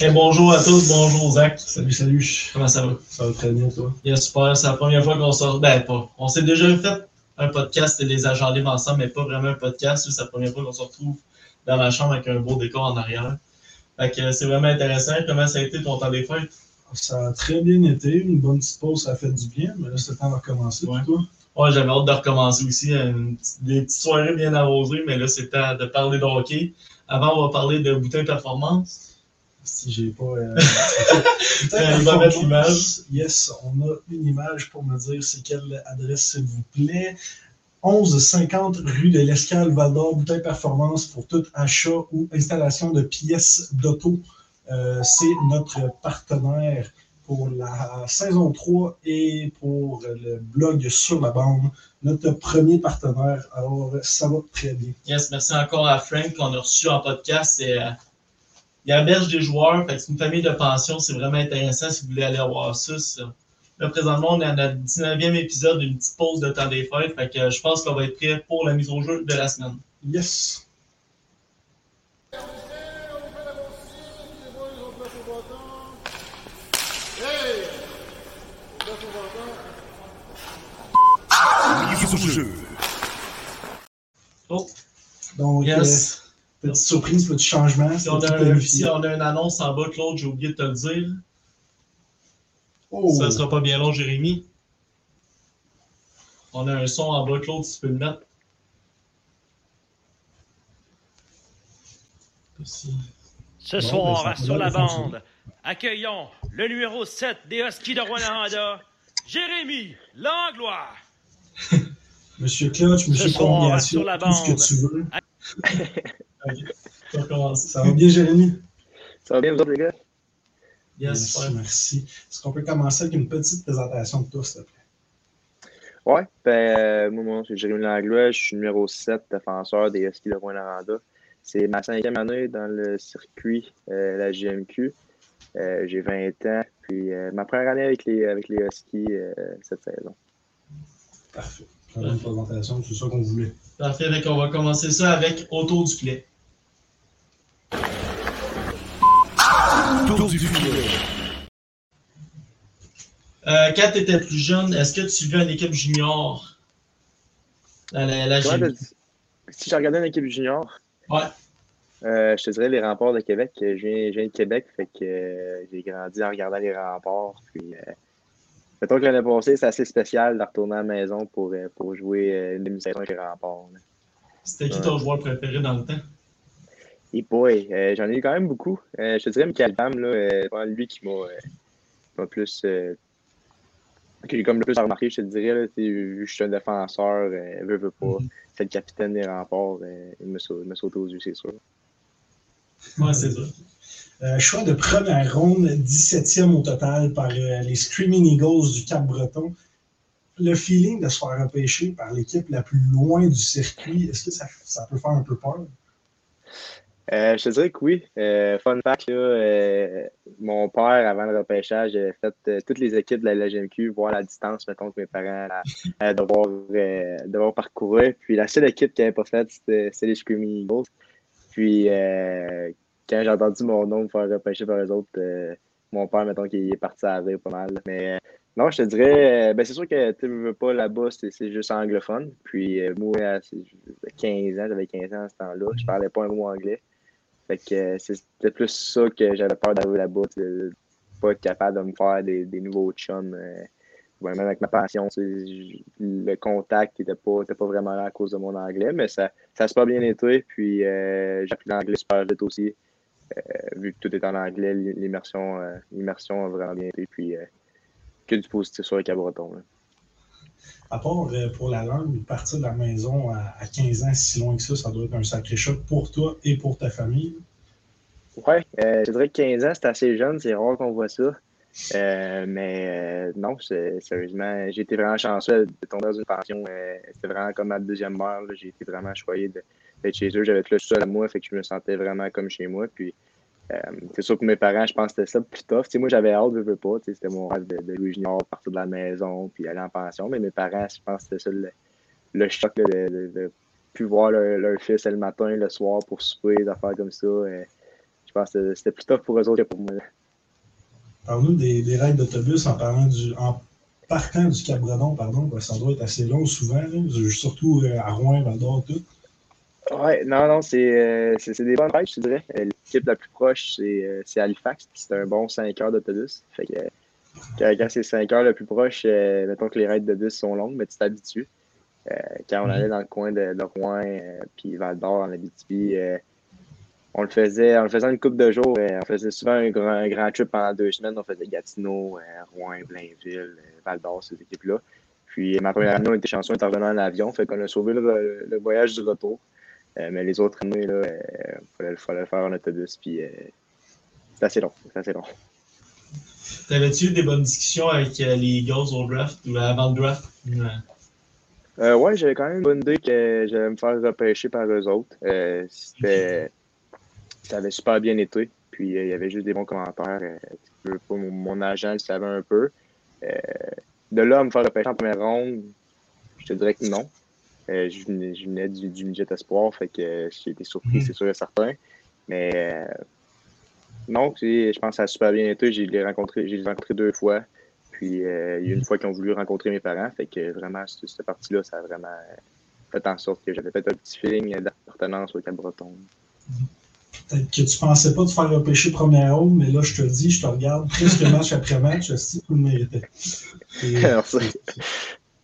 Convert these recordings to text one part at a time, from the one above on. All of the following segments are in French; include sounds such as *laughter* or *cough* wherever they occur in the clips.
Eh, bonjour à tous, bonjour Zach. Salut, salut. Comment ça va? Ça va très bien, toi? Bien super, c'est la première fois qu'on sort. Ben, pas. On s'est déjà fait un podcast, les agents libres ensemble, mais pas vraiment un podcast. C'est la première fois qu'on se retrouve dans la chambre avec un beau décor en arrière. Fait que c'est vraiment intéressant. Comment ça a été ton temps des fêtes? Ça a très bien été. Une bonne petite pause, ça a fait du bien, mais là, c'est le temps de recommencer. Ouais. Toi? Ouais, j'avais hâte de recommencer aussi. Une petite- des petites soirées bien arrosées, mais là, c'est temps de parler de hockey. Avant, on va parler de bouteille performance. Si j'ai pas. Euh... Va mettre l'image. Yes, on a une image pour me dire c'est quelle adresse, s'il vous plaît. 1150 rue de l'Escale Val d'Or, bouteille performance pour tout achat ou installation de pièces d'auto. Euh, c'est notre partenaire pour la saison 3 et pour le blog sur la bande. Notre premier partenaire. Alors, ça va très bien. Yes, merci encore à Frank qu'on a reçu en podcast. C'est, euh, il héberge des joueurs, fait que c'est une famille de pension, c'est vraiment intéressant si vous voulez aller voir ça. ça. Là, présentement, on est à notre 19e épisode d'une petite pause de temps des fêtes, fait que je pense qu'on va être prêt pour la mise au jeu de la semaine. Yes. Oh, Donc, yes. euh, petite surprise, petit changement. Si on, a un, planifié. si on a une annonce en bas, Claude, j'ai oublié de te le dire. Oh, Ça sera pas bien long, Jérémy. On a un son en bas, Claude, si tu peux le mettre. Ce Bon, soir, ben, ça sur la bande, accueillons le numéro 7 des Huskies de Rwanda, Jérémy Langlois. *laughs* Monsieur Clutch, Monsieur la tout ce que bande. tu veux. *laughs* Ça va bien, Jérémy? Ça va bien, vous autres, les gars? Yes, Merci, super. merci. Est-ce qu'on peut commencer avec une petite présentation de toi, s'il te plaît? Ouais, ben, euh, moi, mon nom, c'est Jérémy Langlois. Je suis numéro 7 défenseur des Huskies de Rwanda. C'est ma cinquième année dans le circuit, euh, la JMQ. Euh, J'ai 20 ans, puis euh, ma première année avec les, avec les Huskies euh, cette saison. Parfait. Bonne présentation, c'est ça qu'on voulait. Parfait, donc on va commencer ça avec autour du filet. Euh, quand tu étais plus jeune, est-ce que tu suivais une équipe junior? Dans la, la Ouais, GMQ? ben, si j'ai regardé une équipe junior, Ouais. euh, je te dirais les remparts de Québec. Je viens, je viens de Québec, fait que euh, j'ai grandi en regardant les remparts. Puis, euh, mettons que l'année passée, c'est assez spécial de retourner à la maison pour, pour jouer une demi-saison avec les remparts. C'était qui ton joueur préféré dans le temps? Et boy, euh, j'en ai eu quand même beaucoup. Euh, je te dirais Michael Bam, là, euh, lui qui m'a euh, plus. Qui comme le plus remarqué, je te dirais. Là, vu que je suis un défenseur, veut, veut pas. C'est le capitaine des remparts. euh, il me saute, il me saute aux yeux, c'est sûr. Ouais, c'est ça. Choix de première ronde, 17e au total par les Screaming Eagles du Cap-Breton. Le feeling de se faire repêcher par l'équipe la plus loin du circuit, est-ce que ça, ça peut faire un peu peur? Euh, je te dirais que oui. Euh, fun fact, là, euh, mon père, avant le repêchage, avait fait toutes les équipes de la LGMQ, voir la distance, mettons, que mes parents allaient devoir, euh, devoir parcourir. Puis la seule équipe qui n'avait pas faite, c'était les Screaming Eagles. Puis quand j'ai entendu mon nom me faire repêcher par les autres, mon père, mettons, qu'il est parti à pas mal. Mais non, je te dirais, ben, c'est sûr que tu veux pas là-bas, c'est juste anglophone. Puis moi, à c'est- 15 ans, j'avais 15 ans à ce temps-là, je parlais pas un mot anglais. Fait que euh, c'était plus ça que j'avais peur d'arriver là-bas, de pas être capable de me faire des, nouveaux chums. euh, même avec ma passion, le contact n'était pas, était pas vraiment là à cause de mon anglais, mais ça, ça s'est pas bien été. Puis euh, j'ai appris l'anglais super vite aussi. Euh, vu que tout est en anglais, l'immersion, euh, a vraiment bien été. Puis euh, que du positif sur le cabreton. À part euh, pour la langue, partir de la maison à, à 15 ans, si loin que ça, ça doit être un sacré choc pour toi et pour ta famille. Ouais, euh, je dirais que 15 ans, c'est assez jeune, c'est rare qu'on voit ça. Euh, mais euh, non, sérieusement, j'ai été vraiment chanceux de tomber dans une pension. C'était vraiment comme ma deuxième mère. J'ai été vraiment choyé d'être chez eux. J'avais tout le seul à moi, fait que je me sentais vraiment comme chez moi. Puis euh, c'est sûr que mes parents, je pense que c'était ça plus tough. Moi, j'avais hâte, je veux pas. C'était mon rêve de, de Louis Junior, partir de la maison, puis aller en pension. Mais mes parents, je pense que c'était ça le, le choc de, de, de plus voir leur, leur fils le matin, le soir pour souper, des affaires comme ça. euh, je pense que c'était plus tough pour eux autres que pour moi. Parle-nous des, des raids d'autobus en parlant du. En partant du Cap-Breton, pardon, ça doit être assez long souvent, là, surtout euh, à Rouen, Val d'Or, tout. Ouais, non, non, c'est euh, des bonnes fêtes, je dirais. L'équipe la plus proche, c'est euh, c'est Halifax, puis c'est un bon 5 heures d'autobus. Fait que euh, quand, quand c'est 5 heures le plus proche, euh, mettons que les raids de bus sont longues, mais tu t'habitues. Euh, quand on allait dans le coin de, de Rouen, euh, puis Val d'Or, en Abitibi, on le faisait, on le faisait une couple de jours. on faisait souvent un grand, un grand trip pendant deux semaines. On faisait Gatineau, Rouen, Blainville, Val d'Or, ces équipes-là. Puis ma première année, on était chanceux, était revenu en avion. Fait qu'on a sauvé le, le voyage du retour. Euh, mais les autres années, euh, fallait, fallait le faire en autobus. Puis euh, c'est assez long. C'est assez long. T'avais-tu eu des bonnes discussions avec les Eagles au draft ou avant le draft? Ouais. Euh, ouais, j'avais quand même une bonne idée que j'allais me faire repêcher par eux autres. Euh, c'était... Ça avait super bien été. Puis euh, il y avait juste des bons commentaires. Mon, mon agent le savait un peu. De là à me faire repêcher en première ronde, je te dirais que non. Euh, je, venais, je venais du, du midget espoir, fait que euh, j'ai été surpris, Mhm. c'est sûr et certain. Mais euh, non, je pense que ça a super bien été. J'ai les rencontré, j'ai les rencontré deux fois. Puis euh, il y a une fois qu'ils ont voulu rencontrer mes parents. Fait que vraiment, cette, cette partie-là, ça a vraiment fait en sorte que j'avais fait un petit feeling d'appartenance au Cap-Breton. Peut-être que tu pensais pas te faire repêcher première ronde, mais là, je te le dis, je te regarde *laughs* presque match après match, si tu le méritais. Et, *laughs* Merci.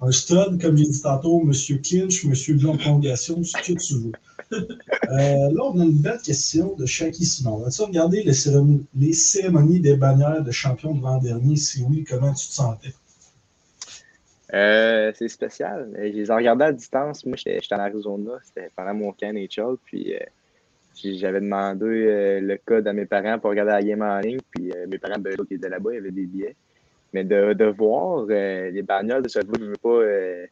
Un stud, comme j'ai dit tantôt, Monsieur Clinch, Monsieur Blanc Prolongation, ce que tu veux. Euh, là, on a une belle question de Shaki Simon. As-tu regardé les cérémonies, des bannières de champion de l'an dernier? Si oui, comment tu te sentais? Euh, c'est spécial. Je les ai regardés à distance. Moi, j'étais en Arizona. C'était pendant mon camp NHL. Puis euh, j'avais demandé euh, le code à mes parents pour regarder la game en ligne. Puis euh, mes parents, ben, qui étaient là-bas, ils avaient des billets. Mais de, de voir euh, les bagnoles de ce je veux pas. euh,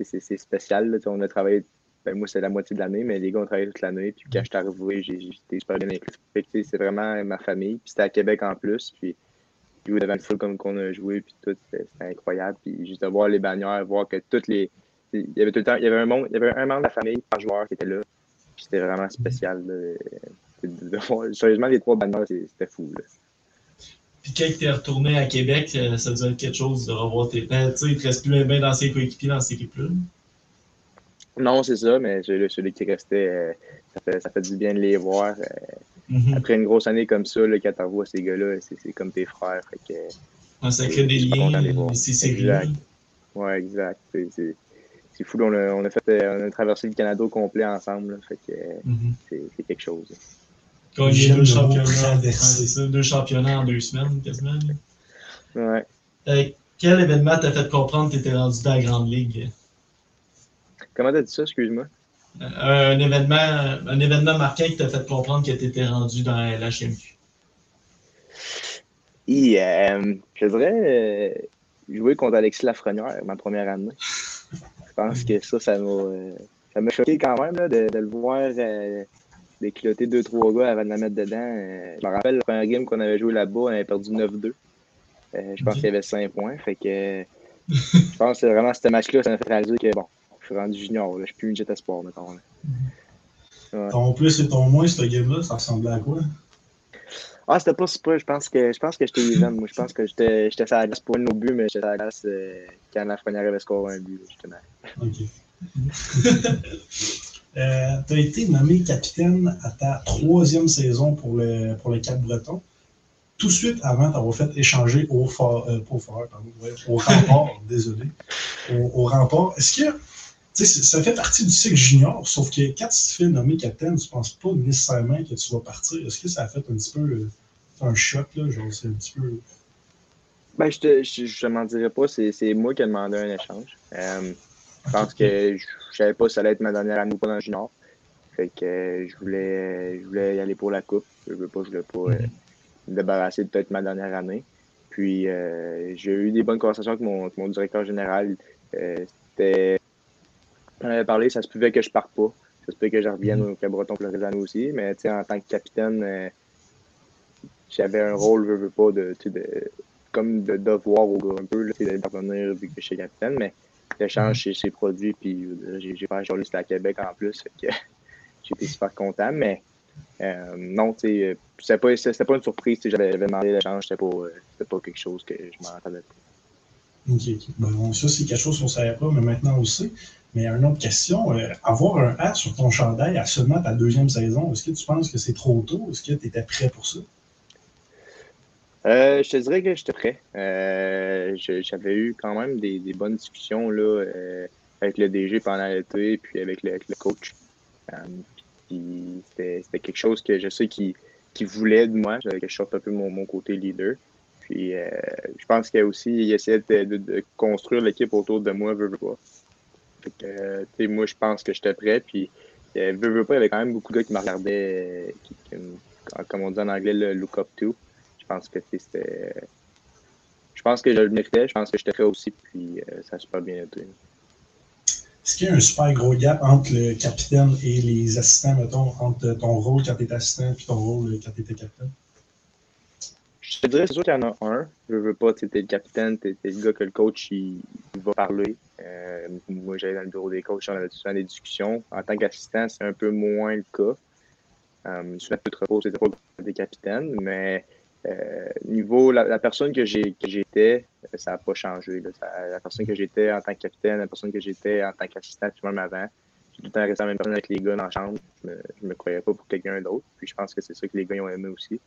c'est- spécial. là. On a travaillé. Ben, moi, c'est la moitié de l'année, mais les gars ont travaillé toute l'année. Puis quand je suis arrivé, été super bien inclus. C'est vraiment ma famille. Puis c'était à Québec en plus. Puis jouer devant le full comme qu'on a joué, puis tout, c'était incroyable. Puis juste de voir les bannières, voir que toutes les. Il y avait tout le temps, il y avait un monde, il y avait un membre de la famille par joueur qui était là. Puis c'était vraiment spécial. là. De, de voir, sérieusement, les trois bannières, c'était fou. Là. Puis quand tu es retourné à Québec, euh, ça devait être quelque chose de revoir tes pères. Tu sais, il te reste plus bien dans ses coéquipiers dans cette équipe-là. Non, c'est ça, mais celui, celui qui restait, euh, ça, fait, ça fait du bien de les voir. Euh, Mhm. Après une grosse année comme ça, là, quand tu revois ces gars-là, c'est c'est comme tes frères. Fait que, Ouais, ça crée des liens, voir. ces séries-là. Exact. ouais, exact. C'est- C'est c'est fou. on, a, on, a fait, on a traversé le Canada au complet ensemble. là. fait que Mhm. c'est c'est quelque chose. Gagner deux championnats. Ouais, traverser. c'est ça, deux championnats en deux semaines, quasiment. Ouais. Euh, quel événement t'a fait comprendre que tu étais rendu dans la Grande Ligue? Comment t'as dit ça, excuse-moi? Euh, un, événement, un événement marquant qui t'a fait comprendre que tu étais rendu dans la HMQ. Et, euh, je dirais jouer contre Alexis Lafrenière ma première année. Je pense que ça, ça m'a euh, ça m'a choqué quand même là, de, de le voir décloter deux, trois gars avant de la mettre dedans. Euh, je me rappelle le premier game qu'on avait joué là-bas, on avait perdu 9-2. Euh, je pense qu'il y avait 5 points. Fait que je pense que vraiment ce match-là, ça m'a fait réaliser que bon, je suis rendu junior, là, je suis plus une jet espoir, mettons. là. Ton plus et ton moins, ce game-là, ça ressemblait à quoi? Ah, c'était pas super. Je pense que je pense que j'étais even. Moi, je pense que j'étais j'étais sur la glace pour un de nos buts, mais j'étais sur la glace euh, quand la première avait scoré un but, là, justement. OK. *laughs* euh, tu as été nommé capitaine à ta troisième saison pour le, pour le Cap Breton. Tout de suite avant d'avoir fait échanger au fort, euh, pardon, ouais, au *laughs* rempart, désolé, au, au rempart. Est-ce que tu sais, ça fait partie du cycle junior, sauf que quand tu te fais nommer capitaine, tu ne penses pas nécessairement que tu vas partir. Est-ce que ça a fait un petit peu euh, un choc, là? Genre, c'est un petit peu. Ben, je te, je, je m'en dirais pas, c'est, c'est moi qui ai demandé un échange. Je pense que je, je savais pas si ça allait être ma dernière année ou pas dans le junior. Fait que euh, je voulais, je voulais y aller pour la coupe. Je veux pas, je voulais pas euh, me débarrasser de peut-être ma dernière année. Puis euh, j'ai eu des bonnes conversations avec mon, avec mon directeur général. Euh, c'était, on avait parlé, ça se pouvait que je parte pas. Ça se pouvait que je revienne au Cabreton pour le reste de l'année aussi. Mais en tant que capitaine, j'avais un rôle, je veux pas, de, de comme de devoir au gars un peu, là, de revenir vu que je suis capitaine. Mais l'échange, c'est c'est produit. Puis je veux dire, j'ai pas acheté c'était à Québec en plus. Fait que *laughs* j'étais super content. Mais euh, non, tu sais, euh, c'était pas, c'était pas une surprise. J'avais demandé l'échange, c'était pas, euh, pas quelque chose que je m'en attendais pas. OK. ok. Bon, ça, c'est quelque chose qu'on ne savait pas, mais maintenant sait. Mais une autre question, euh, avoir un A sur ton chandail à seulement ta deuxième saison, est-ce que tu penses que c'est trop tôt? Est-ce que tu étais prêt pour ça? Euh, je te dirais que j'étais prêt. Euh, J'avais eu quand même des, bonnes discussions là, euh, avec le DG pendant l'été, puis avec le, coach. Euh, C'était quelque chose que je sais qu'il voulait de moi, que je sorte un peu mon, côté leader. Puis je pense qu'il aussi essayait de, de- construire l'équipe autour de moi, veut, veut pas. Fait que, moi, je pense que j'étais prêt. Puis, veut pas, il y avait quand même beaucoup de gars qui me regardaient, comme on dit en anglais, le look up to. Je pense que c'était. Je pense que je le méritais, je pense que j'étais prêt aussi, puis euh, ça a super bien été. Est-ce qu'il y a un super gros gap entre le capitaine et les assistants, mettons, entre ton rôle quand tu étais assistant et ton rôle quand tu étais capitaine? Je te dirais, c'est sûr qu'il y en a un. Je veux pas, tu es le capitaine, tu le gars que le coach il, il va parler. Euh, moi, j'allais dans le bureau des coachs, on avait souvent des discussions. En tant qu'assistant, c'est un peu moins le cas. Euh, souvent, tu te reposes les épaules des capitaines, mais euh, niveau la, personne que j'étais, euh, ça n'a pas changé. la personne que j'étais en tant que capitaine, la personne que j'étais en tant qu'assistant, même avant, j'ai tout le temps resté la même personne avec les gars dans la chambre. Je me, me croyais pas pour quelqu'un d'autre. Puis je pense que c'est ça que les gars ont aimé aussi.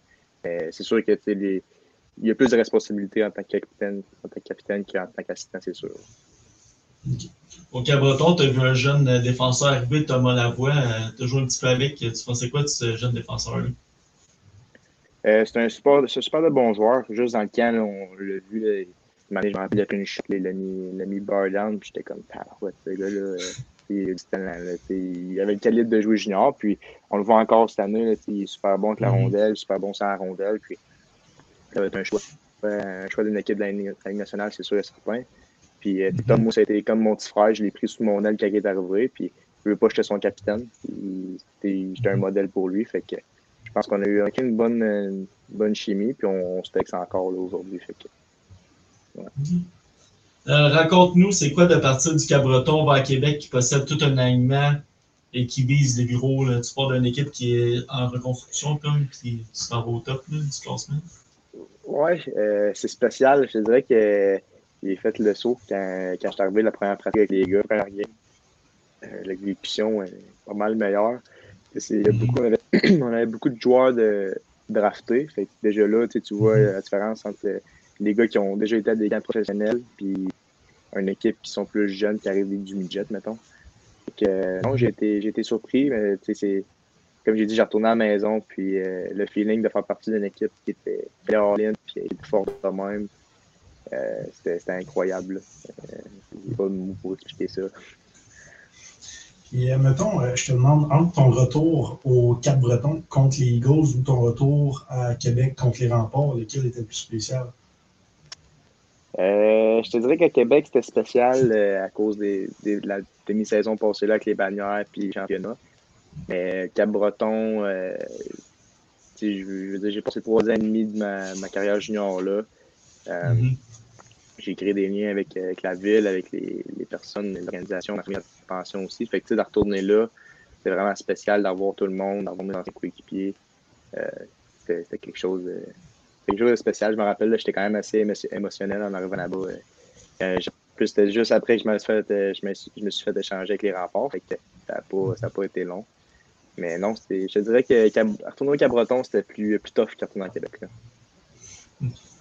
Euh, c'est sûr que les- il y a plus de responsabilités en tant que capitaine, capitaine qu'en tant qu'assistant, c'est sûr. Au Cabreton, tu as vu un jeune euh, défenseur arriver, Thomas Lavoie. tu as joué un petit peu avec. Tu pensais quoi de ce jeune défenseur-là? Euh, c'est un super, super de bon joueur. Juste dans le camp, là, on l'a vu. Là, je me rappelle, il a fait une chute, il l'a mis, bar down, puis j'étais comme, ouais, ce gars-là, il a du talent. Là, il avait le calibre de jouer junior, puis on le voit encore cette année. Là, il est super bon avec la Mhm. rondelle, super bon sans la rondelle, puis ça va être un choix. Un choix d'une équipe de la Ligue nationale, c'est sûr et certain. Puis euh, Tom, moi, ça a été comme mon petit frère, je l'ai pris sous mon aile quand il est arrivé, puis je veux pas que j'étais son capitaine. J'étais un modèle pour lui, fait que je pense qu'on a eu une bonne, une bonne chimie, puis on, on se texte encore là, aujourd'hui. Euh, Raconte-nous, c'est quoi de partir du Cabreton vers Québec qui possède tout un alignement et qui vise les bureaux? Là? Tu pars d'une équipe qui est en reconstruction, comme, s'en vas au top là, du classement? Ouais, euh, c'est spécial. Je dirais que euh, j'ai fait le saut quand, quand je suis arrivé la première pratique avec les gars, première game. Euh, L'exécution est pas mal meilleure. Y a beaucoup, *clears throat* on, avait, beaucoup de joueurs de draftés. Déjà là, tu vois la différence entre les gars qui ont déjà été à des camps professionnels puis une équipe qui sont plus jeunes qui arrivent du midget, mettons. Que, euh, non, j'ai été, été surpris, mais c'est comme j'ai dit, j'ai retourné à la maison, puis euh, le feeling de faire partie d'une équipe qui était all-in, puis qui était forte de même, euh, c'était incroyable. Euh, j'ai pas de mots pour expliquer ça. Et euh, mettons, euh, je te demande, entre ton retour au Cap-Breton contre les Eagles ou ton retour à Québec contre les Remparts, lequel était le plus spécial? Euh, je te dirais qu'à Québec, c'était spécial euh, à cause des, des- de la demi-saison passée là avec les bannières puis les championnats. Mais Cap-Breton, euh, je veux je veux dire, j'ai passé trois ans et demi de ma, ma carrière junior là. Mhm. J'ai créé des liens avec, euh, avec la ville, avec les, les personnes, l'organisation, la première pension aussi. Fait que, tu sais, de retourner là, c'est vraiment spécial d'avoir tout le monde, d'avoir mes anciens coéquipiers. Euh, c'était c'était quelque chose de, quelque chose de spécial. Je me rappelle, j'étais quand même assez émo- émotionnel en arrivant là-bas. euh. Plus c'était juste après que je me suis fait, euh, je me suis, je me suis fait échanger avec les remparts. Fait que ça n'a pas, pas été long. Mais non, c'était- je dirais que retourner au Cap-Breton, c'était plus, plus tough que retourner à Québec. Là.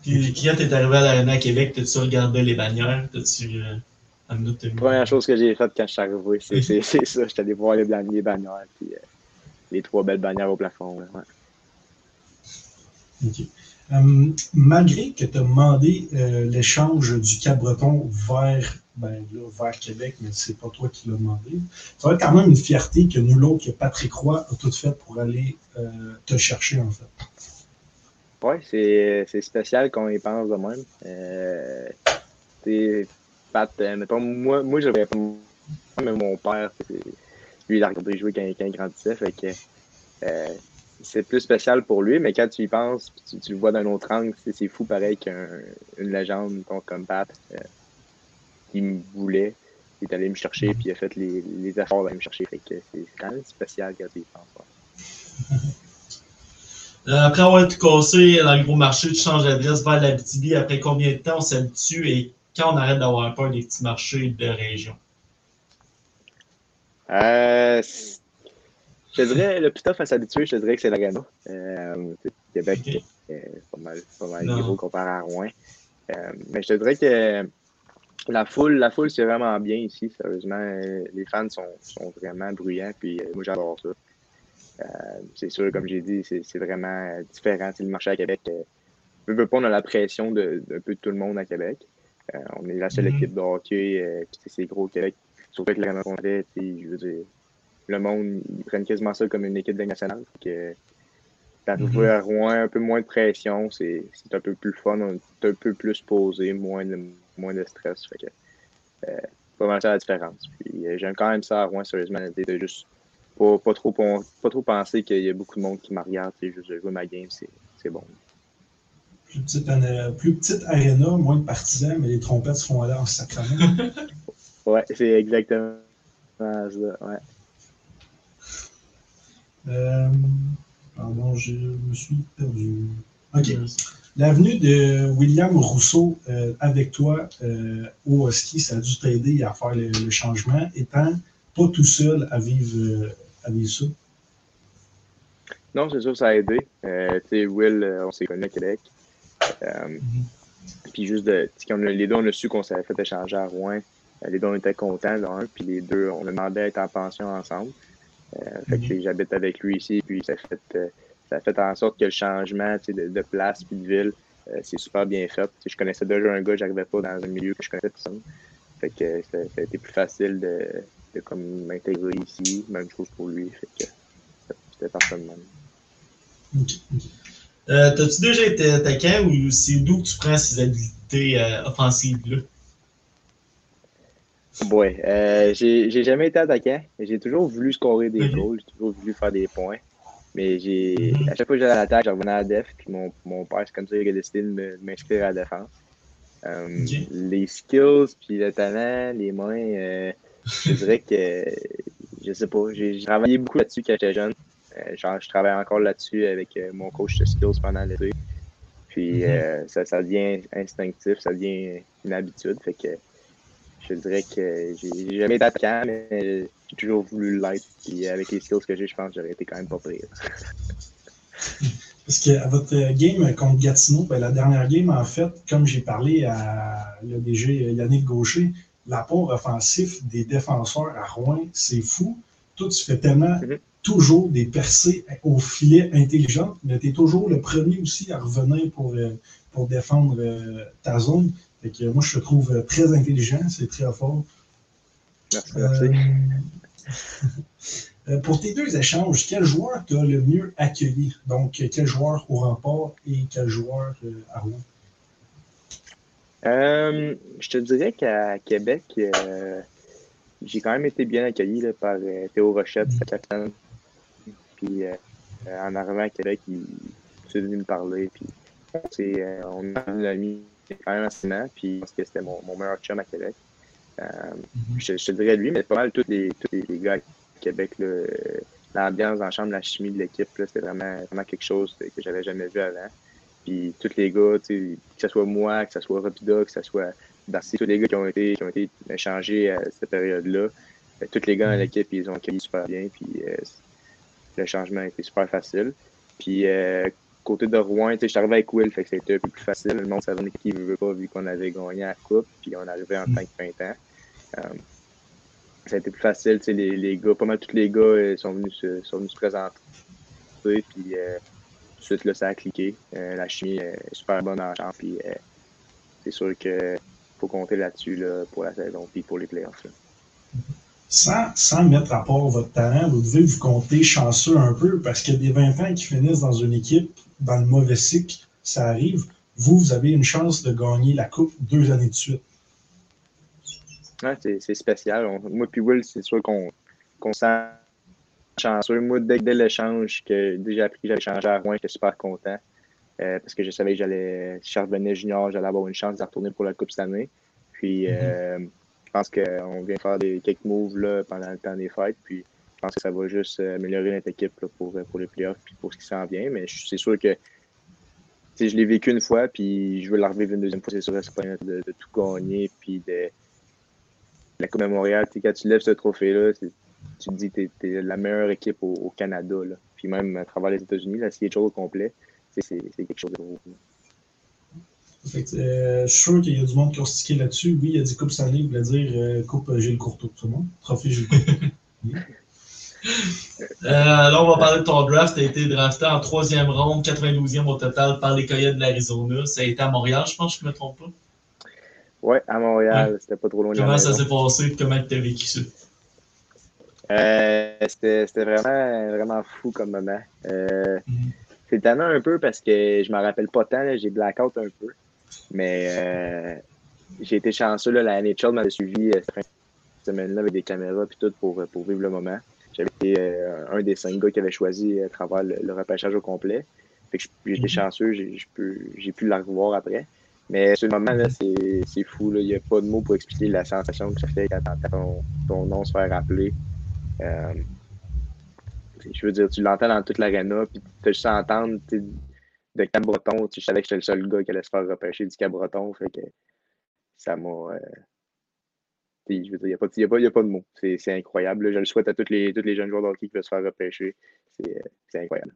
Puis quand tu es arrivé à l'Arena à Québec, t'as-tu regardé les bannières? T'as-tu euh, tes Première chose que j'ai faite quand je suis arrivé, c'est ça. J'étais allé voir les, ban- les bannières, puis euh, les trois belles bannières au plafond. là, ouais. OK. Euh, malgré que tu as demandé euh, l'échange du Cap-Breton vers, ben, là, vers Québec, mais c'est pas toi qui l'as demandé, ça va être quand même une fierté que nul autre que Patrick Roy a tout fait pour aller euh, te chercher, en fait. Oui, c'est, spécial qu'on y pense de même. Euh, Pat, euh, mettons, moi, moi j'avais pas. Mais mon père, lui, il a regardé jouer quand, quand il grandissait. Fait que euh, c'est plus spécial pour lui, mais quand tu y penses, tu, tu le vois d'un autre angle, c'est, fou pareil qu'une légende mettons, comme Pat, euh, qui me voulait, il est allé me chercher, puis il a fait les, les efforts d'aller me chercher. Fait que c'est quand même spécial quand tu y penses. Euh, après avoir été cassé dans le gros marché, tu changes d'adresse vers la BTB. Après combien de temps on s'habitue et quand on arrête d'avoir peur des petits marchés de région? Euh, je te dirais, le plus tough à s'habituer, je te dirais que c'est l'Arena. Euh, c'est- Québec, Ok. euh, c'est pas mal, pas mal gros comparé à Rouen. Euh, mais je te dirais que la foule, la foule, c'est vraiment bien ici, sérieusement. Les fans sont, sont vraiment bruyants, puis moi, j'adore ça. Euh, c'est sûr, comme j'ai dit, c'est vraiment euh, différent. C'est le marché à Québec. Euh, veux, veux pas, on a la pression de- d'un peu de tout le monde à Québec. Euh, on est la seule Mhm. équipe de hockey, euh, c'est gros au Québec. Surtout avec l'Arena qu'on je veux dire, le monde, ils prennent quasiment ça comme une équipe de nationale. Que, d'arriver à Rouen, un peu moins de pression, c'est un peu plus fun, on est un peu plus posé, moins de, moins de stress. Fait que, euh, pas mal ça la différence. Puis euh, j'aime quand même ça à Rouen, sérieusement, de juste pas, pas, trop, pas trop penser qu'il y a beaucoup de monde qui me regarde, de jouer ma game, c'est c'est bon. Plus petite, euh, plus petite arena, moins de partisans, mais les trompettes se font aller en sacrament. *laughs* Ouais, c'est exactement ça. Ouais. Euh, pardon, je me suis perdu. OK. L'avenue de William Rousseau euh, avec toi euh, au ski, ça a dû t'aider à faire le, le changement, étant pas tout seul à vivre, euh, à vivre ça? Non, c'est sûr, ça a aidé. Euh, tu sais, Will, euh, on s'est connus à Québec. Euh, Puis juste de. quand les deux, on a su qu'on s'avait fait échanger à Rouen. Les deux, on était contents, l'un. Puis les deux, on a demandé à être en pension ensemble. Euh, fait que sais, j'habite avec lui ici. Puis ça fait, ça a fait en sorte que le changement de, de place puis de ville, c'est super bien fait. Je connaissais déjà un gars, j'arrivais pas dans un milieu que je connaissais personne. Fait que ça, ça a été plus facile de, comme m'intégrer ici. Même chose pour lui. Fait que c'était parfait de même. OK, OK. Euh, T'as-tu déjà été attaquant ou c'est d'où que tu prends ces habiletés euh, offensives-là? Ouais, euh, j'ai jamais été attaquant. J'ai toujours voulu scorer des Mhm. goals, j'ai toujours voulu faire des points. Mais j'ai Mhm. à chaque fois que j'allais à l'attaque, je revenais à la def. Puis mon, mon père, c'est comme ça qu'il a décidé de m'inscrire à la défense. Les skills, puis le talent, les mains, je dirais que je sais pas. J'ai travaillé beaucoup là-dessus quand j'étais jeune. Euh, genre, je travaille encore là-dessus avec euh, mon coach de skills pendant l'été. Puis Mhm. euh, ça, ça devient instinctif, ça devient une habitude. Fait que je dirais que j'ai j'ai jamais été attaquant, mais j'ai toujours voulu l'être. Puis avec les skills que j'ai, je pense que j'aurais été quand même pas pire. Parce qu'à votre game contre Gatineau, ben, la dernière game, en fait, comme j'ai parlé à le DG Yannick Gaucher, l'apport offensif des défenseurs à Rouen, c'est fou. Toi, tu fais tellement Mhm. toujours des percées au filet intelligentes, mais tu es toujours le premier aussi à revenir pour, euh, pour défendre euh, ta zone. Fait que moi, je te trouve très intelligent, c'est très fort. Merci. Euh, *laughs* pour tes deux échanges, quel joueur t'as le mieux accueilli? Donc, quel joueur au rempart et quel joueur à Rouen? Euh, je te dirais qu'à Québec, euh, j'ai quand même été bien accueilli là, par euh, Théo Rochette, sa capitaine. Puis euh, en arrivant à Québec, il, il est venu me parler. Puis euh, on a un ami quand même assez Puis je pense que c'était mon, mon meilleur chum à Québec. Euh, je, je te dirais lui, mais pas mal tous les, tous les, les gars à Québec. L'ambiance dans la chambre, la chimie de l'équipe, c'était vraiment, vraiment quelque chose que j'avais jamais vu avant. Puis tous les gars, tu sais, que ce soit moi, que ce soit Rapida, que ce soit Darcy, tous les gars qui ont été, qui ont été échangés à cette période-là, euh, tous les gars dans l'équipe, ils ont accueilli super bien. Puis euh, le changement a été super facile. Puis euh, côté de Rouen, tu sais, je suis arrivé avec Will, fait que c'était un peu plus facile. Le monde savait qui ne veut pas, vu qu'on avait gagné la coupe, puis on arrivait en tant que printemps. Euh, ça a été plus facile, tu sais, les, les gars, pas mal tous les gars euh, sont venus se, sont venus se présenter. Puis euh, suite, là, ça a cliqué. la chimie est super bonne en champ. Puis c'est sûr qu'il faut compter là-dessus là, pour la saison puis pour les playoffs. Sans, sans, mettre à part votre talent, vous devez vous compter chanceux un peu parce qu'il y a des 20 ans qui finissent dans une équipe dans le mauvais cycle, ça arrive. Vous, vous avez une chance de gagner la Coupe deux années de suite. Ouais, c'est spécial. moi puis Will, c'est sûr qu'on qu sent chanceux. Moi, dès, dès l'échange, que déjà appris que j'allais changer à Rouen, j'étais super content. Euh, parce que je savais que j'allais, si je revenais junior, j'allais avoir une chance de retourner pour la Coupe cette année. Puis, mm-hmm. euh, je pense qu'on vient faire des, quelques moves là, pendant le temps des fêtes. Puis, je pense que ça va juste améliorer notre équipe pour, pour les playoffs et pour ce qui s'en vient. Mais c'est sûr que je l'ai vécu une fois, puis je veux la revivre une deuxième fois. C'est sûr c'est pas de, de, tout gagner. Puis de la Coupe de Montréal, quand tu lèves ce trophée-là, tu te dis que tu es, la meilleure équipe au, Canada. Là. Puis même à travers les États-Unis, la CHO au complet, c'est quelque chose de gros. Euh, je suis sûr qu'il y a du monde qui a stické là-dessus. Oui, il y a dit Coupe Stanley, il voulait dire euh, Coupe euh, Gilles Courteau, tout le monde. Trophée Gilles Courteau. *laughs* là, on va parler de ton draft. Tu as été drafté en troisième ronde, 92e au total par les Coyotes de l'Arizona. Ça a été à Montréal, je pense, je ne me trompe pas. Oui, à Montréal. C'était pas trop loin de Comment ça s'est passé? Et comment tu as vécu ça? C'était vraiment, vraiment fou comme moment. Mm-hmm. C'est tellement un peu parce que je me rappelle pas tant, j'ai blackout un peu. Mais euh, j'ai été chanceux, là, la NHL m'avait suivi euh, cette semaine-là avec des caméras et tout pour, pour vivre le moment. J'avais été euh, un des cinq gars qui avait choisi à travers le, repêchage au complet. Fait que j'étais mhm. chanceux, j'ai pu, pu la revoir après. Mais ce moment-là, c'est fou. Il n'y a pas de mots pour expliquer la sensation que ça fait quand ton, ton nom se fait rappeler. Je veux dire, tu l'entends dans toute l'arena, puis tu as juste entendre de Cabreton. Je savais que j'étais le seul gars qui allait se faire repêcher du Cabreton. Fait ça m'a. Euh, je veux dire, il n'y a, a, a, pas de mots. C'est incroyable. Je le souhaite à tous les, jeunes joueurs de qui veulent se faire repêcher. C'est incroyable.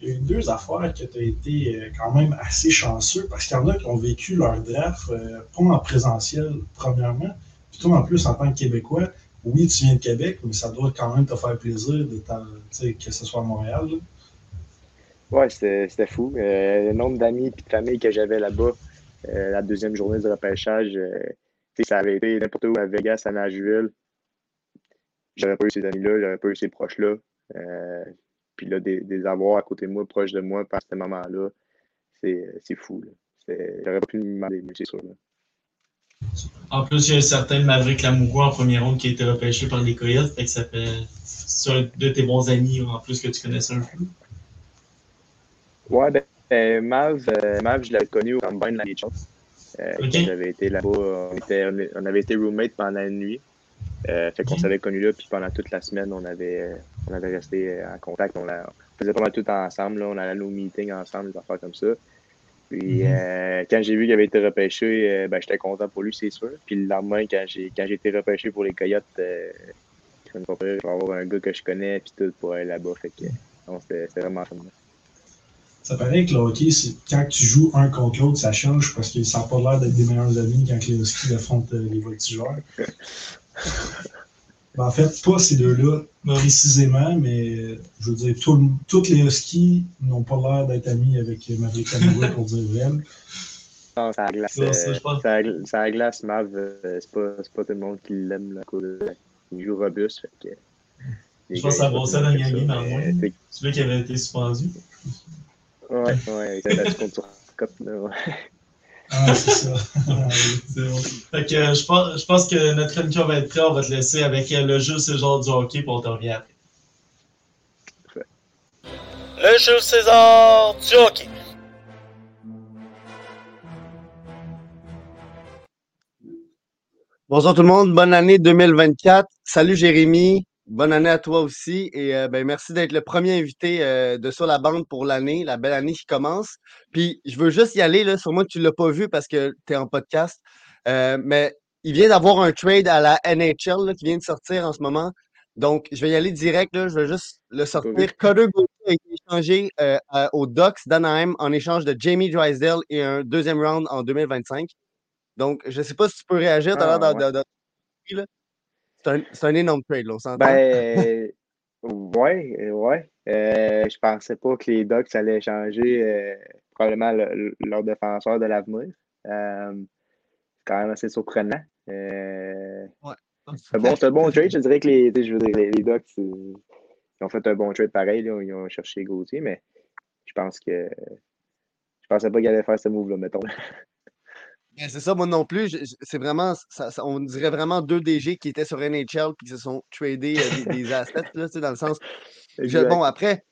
Il y a eu deux affaires que tu as été euh, quand même assez chanceux parce qu'il y en a qui ont vécu leur draft, euh, pas en présentiel, premièrement, puis toi en plus en tant que Québécois. Oui, tu viens de Québec, mais ça doit quand même te faire plaisir de que ce soit à Montréal. Ouais, c'était fou. Euh, le nombre d'amis et de familles que j'avais là-bas, euh, la deuxième journée de repêchage, euh, ça avait été n'importe où à Vegas, à Nashville. J'aurais pas eu ces amis-là, j'aurais pas eu ces proches-là. puis là, des, avoirs à côté de moi, proches de moi, par ce moment-là, c'est fou. J'aurais pu me demander c'est sûr. En plus, il y a un certain Maverick Lamoureux en première ronde qui a été repêché par les Coyotes. Fait que ça fait. C'est un de tes bons amis en plus que tu connaissais un peu. Ouais, ben, euh, Mav, euh, Mav, je l'avais connu au Combine de la euh, okay. J'avais été là-bas, on, on, avait été roommate pendant une nuit. Euh, fait qu'on s'avait connu là, puis pendant toute la semaine, on avait, on avait resté en contact. On, faisait pas mal tout ensemble, là. on allait à nos meetings ensemble, des affaires comme ça. Puis mm-hmm. euh, quand j'ai vu qu'il avait été repêché, euh, ben, j'étais content pour lui, c'est sûr. Puis le lendemain, quand j'ai quand j'ai été repêché pour les Coyotes, euh, je vais avoir un gars que je connais, puis tout pour aller là-bas. Fait que c'était vraiment fun. Ça paraît que le hockey, quand tu joues un contre l'autre, ça change parce que ça n'a pas l'air d'être des meilleurs amis quand les Huskies affrontent les voltigeurs. *laughs* Ben, en fait, pas ces deux-là précisément, mais je veux dire, tout, toutes les Huskies n'ont pas l'air d'être amis avec Maverick Amoureux pour dire vrai. Non, ça glace. Ça, ça, glace, Mav. Euh, c'est pas, pas tout le monde qui l'aime. Il joue robuste. Fait que, je pense que ça dans le game dans le Celui qui avait été suspendu. Ouais, ouais, exact. compte sur Cop, là, Ah, c'est ça. *laughs* c'est bon. Fait que euh, je pense, je pense que notre émission va être prêt. On va te laisser avec euh, le jeu César du hockey, pour on te revient après. Le jeu César du hockey. Bonjour tout le monde, bonne année 2024. Salut Jérémy, Bonne année à toi aussi et euh, ben, merci d'être le premier invité euh, de Sur la bande pour l'année, la belle année qui commence. Puis je veux juste y aller, là, sûrement que tu ne l'as pas vu parce que tu es en podcast, euh, mais il vient d'avoir un trade à la NHL qui vient de sortir en ce moment. Donc, je vais y aller direct, là, je vais juste le sortir. Cutter a été échangé aux Ducks d'Anaheim en échange de Jamie Drysdale et un deuxième round en 2025. Donc, je ne sais pas si tu peux réagir. Tu ah, c'est un, un, énorme trade, là, on s'entend? Ben, *laughs* Ouais, ouais. Euh, je pensais pas que les Ducks allaient changer euh, probablement le- leur défenseur de l'avenir. Euh, c'est quand même assez surprenant. Euh, c'est un bon, c'est un bon *laughs* trade. Je dirais que les, je veux dire, les, les Ducks ils ont fait un bon trade pareil. là. Ils ont cherché Gauthier, mais je pense que je pensais pas qu'ils allaient faire ce move-là, mettons. *laughs* Ben, c'est ça, moi non plus. C'est vraiment, ça- ça- on dirait vraiment deux DG qui étaient sur NHL puis qui se sont tradés euh, des, des assets, *laughs* là, dans le sens. je- bon, après,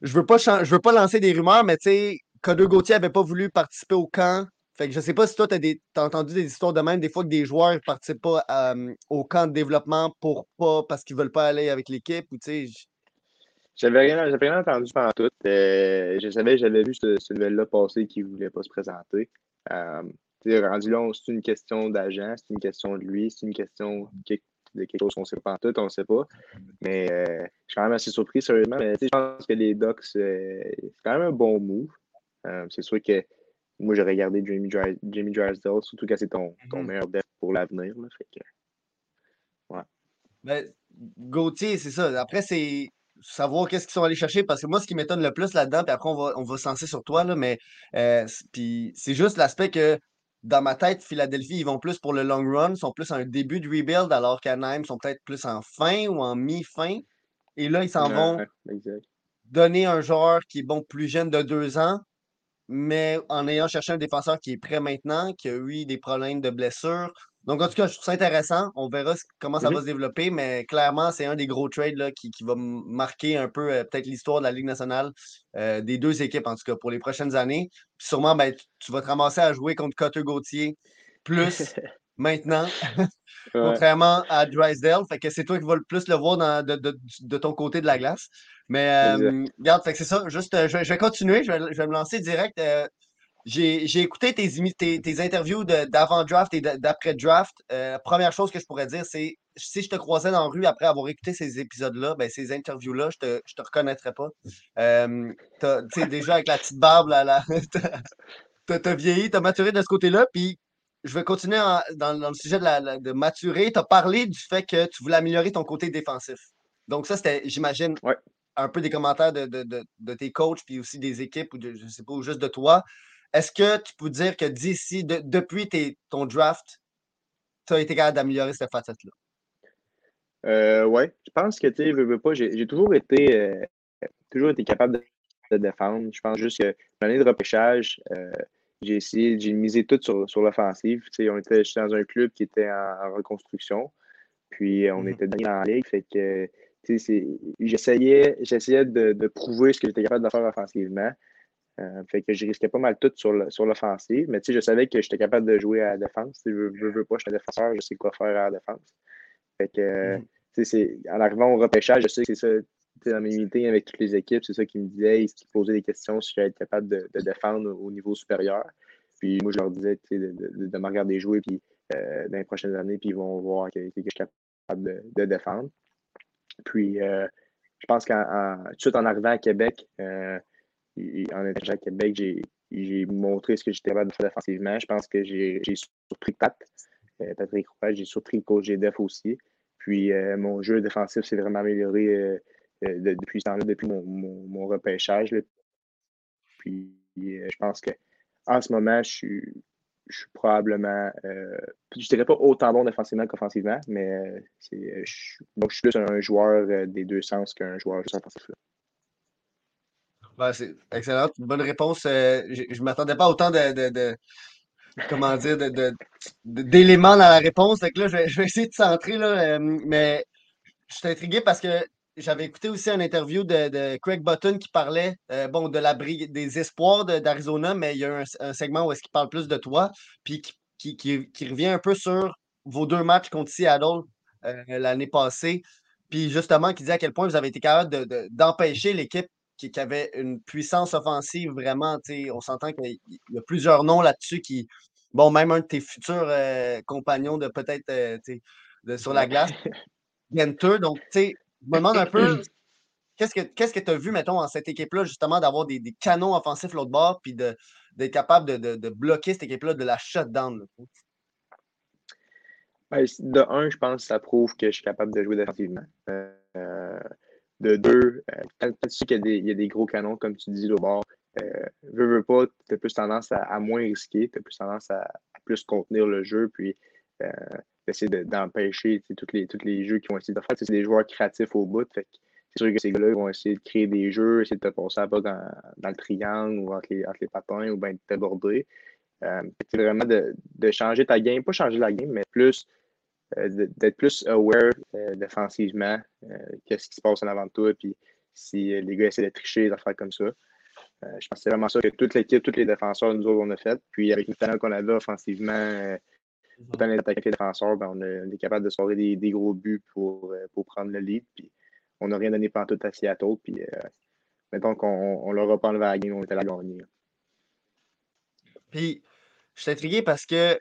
je veux pas je veux pas lancer des rumeurs, mais tu sais, Codeux Gauthier avait pas voulu participer au camp. Fait que je sais pas si toi, tu as, entendu des histoires de même, des fois que des joueurs ne participent pas euh, au camp de développement pour pas parce qu'ils veulent pas aller avec l'équipe ou tu sais. J'avais rien, rien entendu pendant tout. Euh, je savais, j'avais vu ce, ce nouvelle-là passer qui ne voulait pas se présenter. Rendu là, c'est une question d'agent, c'est une question de lui, c'est une question de quelque, chose qu'on ne sait pas en tout, on ne sait pas. Mais euh, je suis quand même assez surpris, sérieusement. Mais je pense que les Ducks, euh, c'est quand même un bon move. Euh, c'est sûr que moi, j'aurais gardé Jamie, Dry, Jamie Drysdale, surtout quand c'est ton, ton Mhm. meilleur def pour l'avenir. que, Ben, Gauthier, c'est ça. Après, c'est savoir qu'est-ce qu'ils sont allés chercher parce que moi, ce qui m'étonne le plus là-dedans, puis après, on va, on va se lancer sur toi, là, mais euh, puis c'est juste l'aspect que dans ma tête, Philadelphie, ils vont plus pour le long run, sont plus en début de rebuild, alors qu'Anaheim sont peut-être plus en fin ou en mi-fin. Et là, ils s'en vont exact. donner un joueur qui est bon plus jeune de deux ans, mais en ayant cherché un défenseur qui est prêt maintenant, qui a eu des problèmes de blessure. Donc, en tout cas, je trouve ça intéressant. On verra comment ça va Mhm. se développer, mais clairement, c'est un des gros trades là, qui, qui va marquer un peu euh, peut-être l'histoire de la Ligue nationale, euh, des deux équipes, en tout cas, pour les prochaines années. Puis sûrement, ben, tu, tu vas te ramasser à jouer contre Cotter Gauthier plus *laughs* maintenant, contrairement à Drysdale. Fait que c'est toi qui vas le plus le voir dans- de, de- de ton côté de la glace. Mais euh, regarde, c'est ça. Juste, je, je vais continuer. Je vais, je vais me lancer direct. J'ai écouté tes, tes, tes interviews d'avant-draft et d'après-draft. Euh, première chose que je pourrais dire, c'est si je te croisais dans la rue après avoir écouté ces épisodes-là, ben, ces interviews-là, je te, je te reconnaîtrais pas. Euh, tu sais, déjà avec la petite barbe, là, là, *laughs* t'as- vieilli, t'as maturé de ce côté-là. Puis je vais continuer en- dans, dans le sujet de, la, de maturer. Tu as parlé du fait que tu voulais améliorer ton côté défensif. Donc, ça, c'était, j'imagine, Ouais. un peu des commentaires de, de- de- de tes coachs, puis aussi des équipes, ou de, je sais pas, ou juste de toi. Est-ce que tu peux dire que d'ici, de- depuis tes- ton draft, tu as été capable d'améliorer cette facette-là? Euh, ouais, je pense que, tu veux, veux pas, j'ai toujours été, euh, toujours été capable de, de défendre. Je pense juste que l'année de repêchage, euh, j'ai essayé, j'ai misé tout sur, sur l'offensive. On était, j'étais dans un club qui était en, en reconstruction, puis on Mhm. était dernier dans la ligue, fait que, j'essayais, j'essayais de, de prouver ce que j'étais capable de faire offensivement. Euh, fait que je risquais pas mal tout sur le- sur l'offensive, mais je savais que j'étais capable de jouer à la défense. Je veux, veux, veux pas, je suis un défenseur, je sais quoi faire à la défense. Fait que, euh, c'est- en arrivant au repêchage, je sais que c'est ça, dans mes meetings avec toutes les équipes, c'est ça qui me disait, ils me posaient des questions si j'allais être capable de, de défendre au niveau supérieur. Puis moi, je leur disais, de, de, de me regarder jouer puis, euh, dans les prochaines années, puis ils vont voir que, que je suis capable de, de défendre. Puis, euh, je pense qu'en en- tout de suite en arrivant à Québec, euh, en étant à Québec, j'ai montré ce que j'étais capable de faire défensivement. Je pense que j'ai surpris Pat, euh, Patrick Roy, j'ai surpris le coach GDF aussi. Puis euh, mon jeu défensif s'est vraiment amélioré euh, de- depuis ce temps-là, depuis mon, repêchage. Puis je pense que en ce moment, je suis, probablement, je dirais pas autant bon défensivement qu'offensivement, mais je, donc je suis plus un joueur des deux sens qu'un joueur juste offensif. là. C'est excellent. Bonne réponse. Euh, je ne m'attendais pas autant de, de- de- comment dire, d'éléments dans la réponse. Je vais, essayer de centrer, euh, mais je suis intrigué parce que j'avais écouté aussi une interview de, Craig Button qui parlait euh, des espoirs d'Arizona, mais il y a un, segment où est-ce qu'il parle plus de toi, puis qui, revient un peu sur vos deux matchs contre Seattle l'année passée. Puis justement, qui dit à quel point vous avez été capable de- de- d'empêcher l'équipe qui, qui avait une puissance offensive vraiment. tu sais, On s'entend qu'il y a plusieurs noms là-dessus qui. Bon, même un de tes futurs euh, compagnons de peut-être euh, sur la glace, *laughs* Genter. Donc, tu sais, je me demande un peu *clears throat* qu'est-ce que qu'est-ce que tu as vu, mettons, en cette équipe-là, justement, d'avoir des, des canons offensifs l'autre bord, puis d'être capable de, de- de bloquer cette équipe-là, de la shutdown. là. Ben, de un, je pense que ça prouve que je suis capable de jouer défensivement. Euh, de deux, euh, quand, tu sais qu'il y, a des- gros canons, comme tu dis, au euh, veux, veux pas, tu as plus tendance à, moins risquer, tu as plus tendance à, plus contenir le jeu, puis euh, essayer de- d'empêcher tous les, jeux qui vont essayer de faire. C'est des joueurs créatifs au bout, c'est sûr que ces gars-là vont essayer de créer des jeux, essayer de te passer à pas dans, le triangle ou entre les, patins ou bien de t'aborder. C'est vraiment de, changer ta game, pas changer la game, mais plus d'être plus aware euh, défensivement, euh, qu'est-ce qui se passe en avant de toi, puis si euh, les gars essaient de tricher, des affaires comme ça. Euh, je pense que c'est vraiment ça que toute l'équipe, tous les défenseurs, nous autres, on a fait. Puis avec le talent qu'on avait offensivement, euh, autant les attaquants que les défenseurs, ben, on, est capable de scorer des, des gros buts pour, euh, pour prendre le lead. Puis on n'a rien donné pendant tout à Seattle. Puis euh, mettons qu'on on leur a pas enlevé la game, on était là à gagner. Puis, je suis intrigué parce que,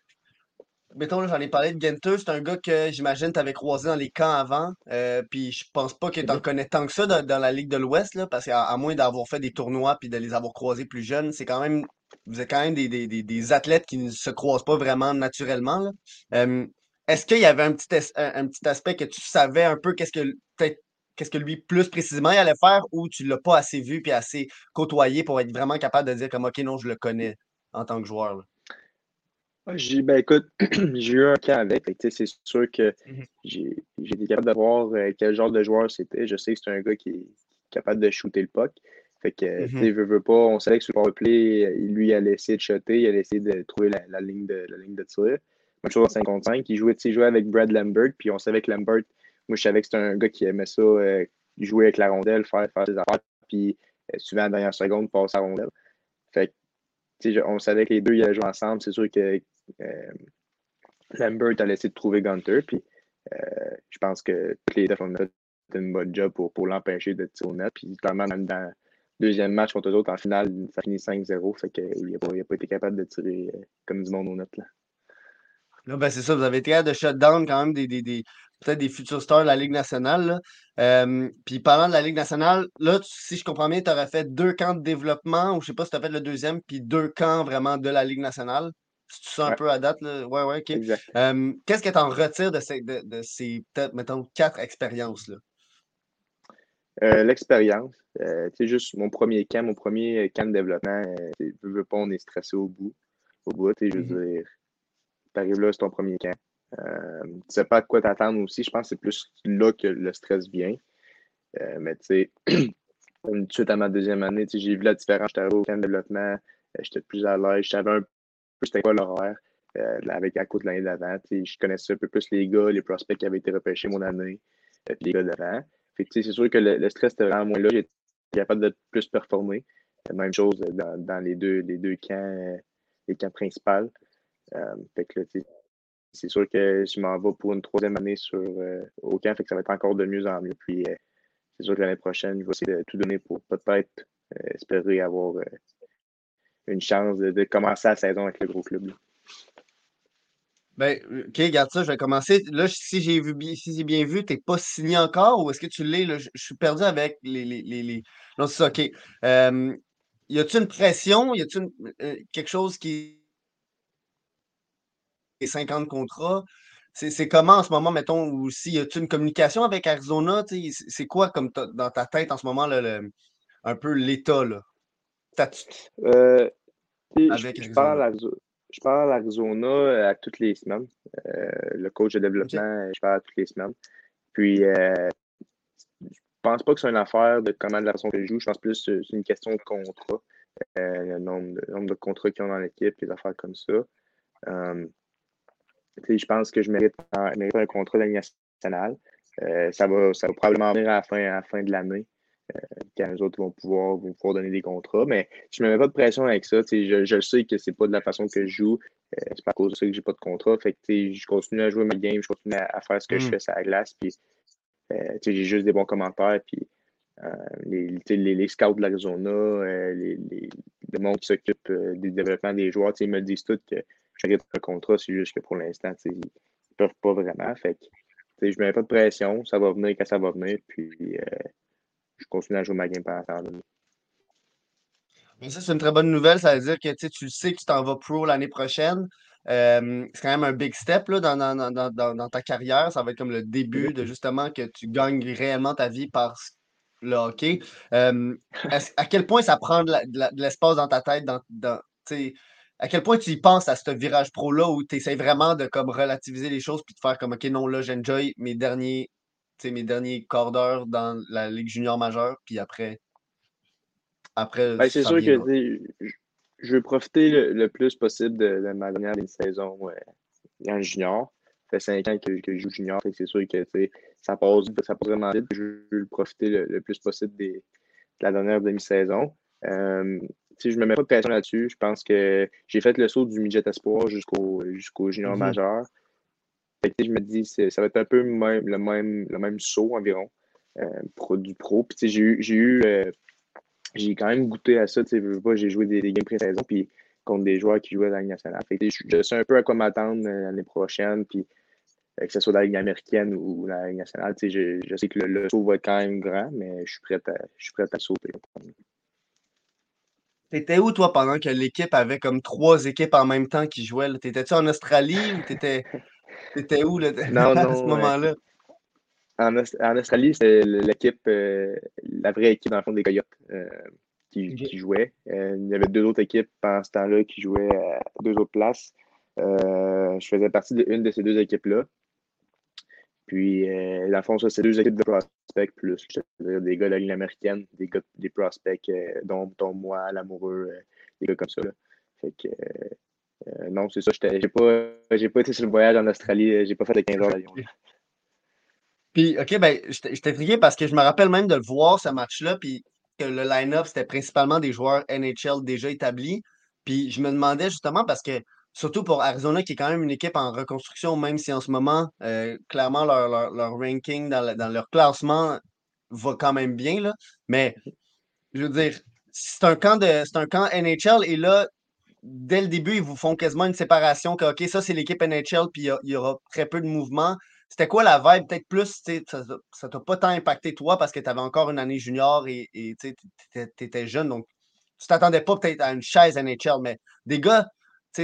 mettons, j'en ai parlé de Genter, c'est un gars que j'imagine tu avais croisé dans les camps avant. euh, puis je pense pas que tu en connais tant que ça dans, dans la Ligue de l'Ouest, parce qu'à à moins d'avoir fait des tournois puis de les avoir croisés plus jeunes, c'est quand même. Vous êtes quand même des, des, des, des athlètes qui ne se croisent pas vraiment naturellement. là. Euh, est-ce qu'il y avait un petit, es- un, un petit aspect que tu savais un peu qu'est-ce que peut-être qu'est-ce que lui plus précisément il allait faire ou tu l'as pas assez vu puis assez côtoyé pour être vraiment capable de dire comme OK, non, je le connais en tant que joueur. là? Ouais, J'ai, ben écoute, *clears throat* j'ai eu un camp avec. C'est sûr que Mhm. j'ai été capable de voir euh, quel genre de joueur c'était. Je sais que c'est un gars qui est capable de shooter le puck. Fait que, veut, veut pas, on savait que sur le euh, lui, il allait essayer de shotter, il allait essayer de trouver la, la ligne, de, la ligne de tir. Même chose en 5 contre 5. Il jouait, il jouait avec Brad Lambert, puis on savait que Lambert, moi, je savais que c'était un gars qui aimait ça, euh, jouer avec la rondelle, faire, faire ses affaires, puis euh, souvent, à la dernière seconde, passer la rondelle. Fait que, on savait que les deux, ils allaient jouer ensemble. C'est sûr que Lambert a laissé de trouver Gunter, puis euh, je pense que les deux ont fait une bonne job pour, pour l'empêcher de tirer au net. Puis clairement, même dans le deuxième match contre eux autres, en finale, ça finit 5-0. Fait qu'il n'a pas, a pas été capable de tirer euh, comme du monde au net. Là. Ben, c'est ça, vous avez été capable de shutdown quand même des, des, des- peut-être des futurs stars de la Ligue nationale. Euh, puis parlant de la Ligue nationale, là, si je comprends bien, tu aurais fait deux camps de développement, ou je sais pas si tu as fait le deuxième, puis deux camps vraiment de la Ligue nationale. C'est tout ça un Ouais. peu à date, là? Ouais, ouais, ok. Euh, Qu'est-ce que tu en retires de ces, de, de ces peut-être, mettons, quatre expériences-là? Euh, L'expérience, euh, tu sais, juste mon premier camp, mon premier camp de développement, euh, tu veux, pas, on est stressé au bout. Au bout, tu sais, je veux dire, t'arrives là, c'est ton premier camp. Tu sais pas à quoi t'attendre aussi. Je pense que c'est plus là que le stress vient. Mais tu sais, *clears throat* tout de suite à ma deuxième année, tu sais, j'ai vu la différence. J'étais au camp de développement, j'étais plus à l'aise, je savais un peu c'était quoi l'horaire euh, avec à côté de l'année d'avant. Je connaissais un peu plus les gars, les prospects qui avaient été repêchés mon année, euh, puis les gars d'avant. C'est sûr que le, le stress était vraiment moins là. J'étais capable de plus performer. Même chose dans, dans les, deux, les deux camps, euh, les camps principaux. Fait que c'est sûr que je m'en vais pour une troisième année sur, au camp, fait que ça va être encore de mieux en mieux. Puis c'est sûr que l'année prochaine, je vais essayer de tout donner pour peut-être espérer avoir une chance de, commencer la saison avec le gros club. là. Ben, ok, regarde ça, je vais commencer. Là, si j'ai vu si j'ai bien vu, t'es pas signé encore ou est-ce que tu l'es? Je suis perdu avec les, les, les, les- Non, c'est ça, ok. Euh, y a-tu une pression? Y une- euh, quelque chose qui est 50 contrats? C'est comment en ce moment, mettons, ou si y a-tu une communication avec Arizona? C'est quoi comme dans ta tête en ce moment, un peu l'état, là? Statut Euh, je, parle à, je parle à Arizona euh, à toutes les semaines. Euh, le coach de développement, je parle à toutes les semaines. Puis, euh, je pense pas que c'est une affaire de comment de la façon que je joue. Je pense plus que c'est une question de contrat. Le, nombre le nombre de contrats qu'ils ont dans l'équipe, les affaires comme ça. Je pense que je mérite, un- je mérite un contrat de nationale. Ça, va, ça va probablement venir à la fin, à la fin de l'année, euh, quand les autres vont pouvoir, vont pouvoir donner des contrats. Mais je ne me mets pas de pression avec ça. Je, je sais que c'est pas de la façon que je joue. Euh, c'est pas à cause de ça que j'ai pas de contrat. Fait que, je continue à jouer ma game, je continue à, à faire ce que je Mm. fais sur la glace. Puis, euh, j'ai juste des bons commentaires. Puis, euh, les, les, les scouts de l'Arizona, euh, les, les, le monde qui s'occupe euh, du développement des joueurs, ils me disent tous que j'arrête un contrat. C'est juste que pour l'instant, ils ne peuvent pas vraiment. Fait que, je ne mets pas de pression. Ça va venir quand ça va venir. Puis, euh, je continue à jouer ma game pendant ce temps-là. Mais ça, c'est une très bonne nouvelle. Ça veut dire que tu sais, que tu t'en vas pro l'année prochaine. Euh, c'est quand même un big step là, dans, dans, dans, dans, dans- dans ta carrière. Ça va être comme le début de justement que tu gagnes réellement ta vie par, le hockey. Euh, à quel point ça prend de l'espace dans ta tête, dans à quel point tu y penses à ce virage pro-là où tu essaies vraiment de comme, relativiser les choses puis de faire comme OK, non, là, j'enjoy mes derniers, mes derniers quarts d'heure dans la Ligue junior majeure, puis après. après ben, c'est sûr que je veux profiter le, plus possible de, ma dernière saison en junior. Ça fait cinq ans que, je joue junior, c'est sûr que ça passe, ça passe vraiment vite. Je veux profiter le, plus possible de la dernière demi-saison. Euh, je ne me mets pas de pression là-dessus. Je pense que j'ai fait le saut du midget espoir jusqu'au jusqu'au junior mhm. majeur. Je me dis ça va être un peu le même, le même saut environ euh, du pro. j'ai eu, j'ai eu euh, j'ai quand même goûté à ça. J'ai joué des, games pré-saison puis contre des joueurs qui jouaient à la Ligue nationale. je, sais un peu à quoi m'attendre euh, l'année prochaine. Puis, que ce soit dans la Ligue américaine ou la Ligue nationale, je, je sais que le, saut va être quand même grand, mais je suis prêt à, je suis prêt à sauter. T'étais où, toi, pendant que l'équipe avait comme trois équipes en même temps qui jouaient? T'étais-tu en Australie ou t'étais, t'étais où là, non, *laughs* à ce moment-là? En, Australie, c'était l'équipe, euh, la vraie équipe, dans le fond, des Coyotes euh, qui, qui, jouait. Euh, il y avait deux autres équipes pendant ce temps-là qui jouaient à deux autres places. je faisais partie d'une de ces deux équipes-là. Puis, euh, dans le fond, ça, c'est deux équipes de prospects plus. -dire des gars de la ligne américaine, des gars, des prospects, euh, dont, dont, moi, l'amoureux, euh, des gars comme ça. Là. Fait que, euh, non, c'est ça. J'ai pas, pas été sur le voyage en Australie. J'ai pas fait les 15 heures d'avion. Puis, OK, ben, je t'ai intrigué parce que je me rappelle même de le voir, ce match-là, puis que le line-up, c'était principalement des joueurs NHL déjà établis. Puis, je me demandais justement parce que Surtout pour Arizona, qui est quand même une équipe en reconstruction, même si en ce moment, euh, clairement, leur, ranking dans, leur classement va quand même bien. Là. Mais je veux dire, c'est un camp de c'est un camp NHL et là, dès le début, ils vous font quasiment une séparation que OK, ça c'est l'équipe NHL, puis il y, aura très peu de mouvement. C'était quoi la vibe? Peut-être plus, ça t'a pas tant impacté toi parce que tu avais encore une année junior et tu étais jeune, donc tu t'attendais pas peut-être à une chaise NHL, mais des gars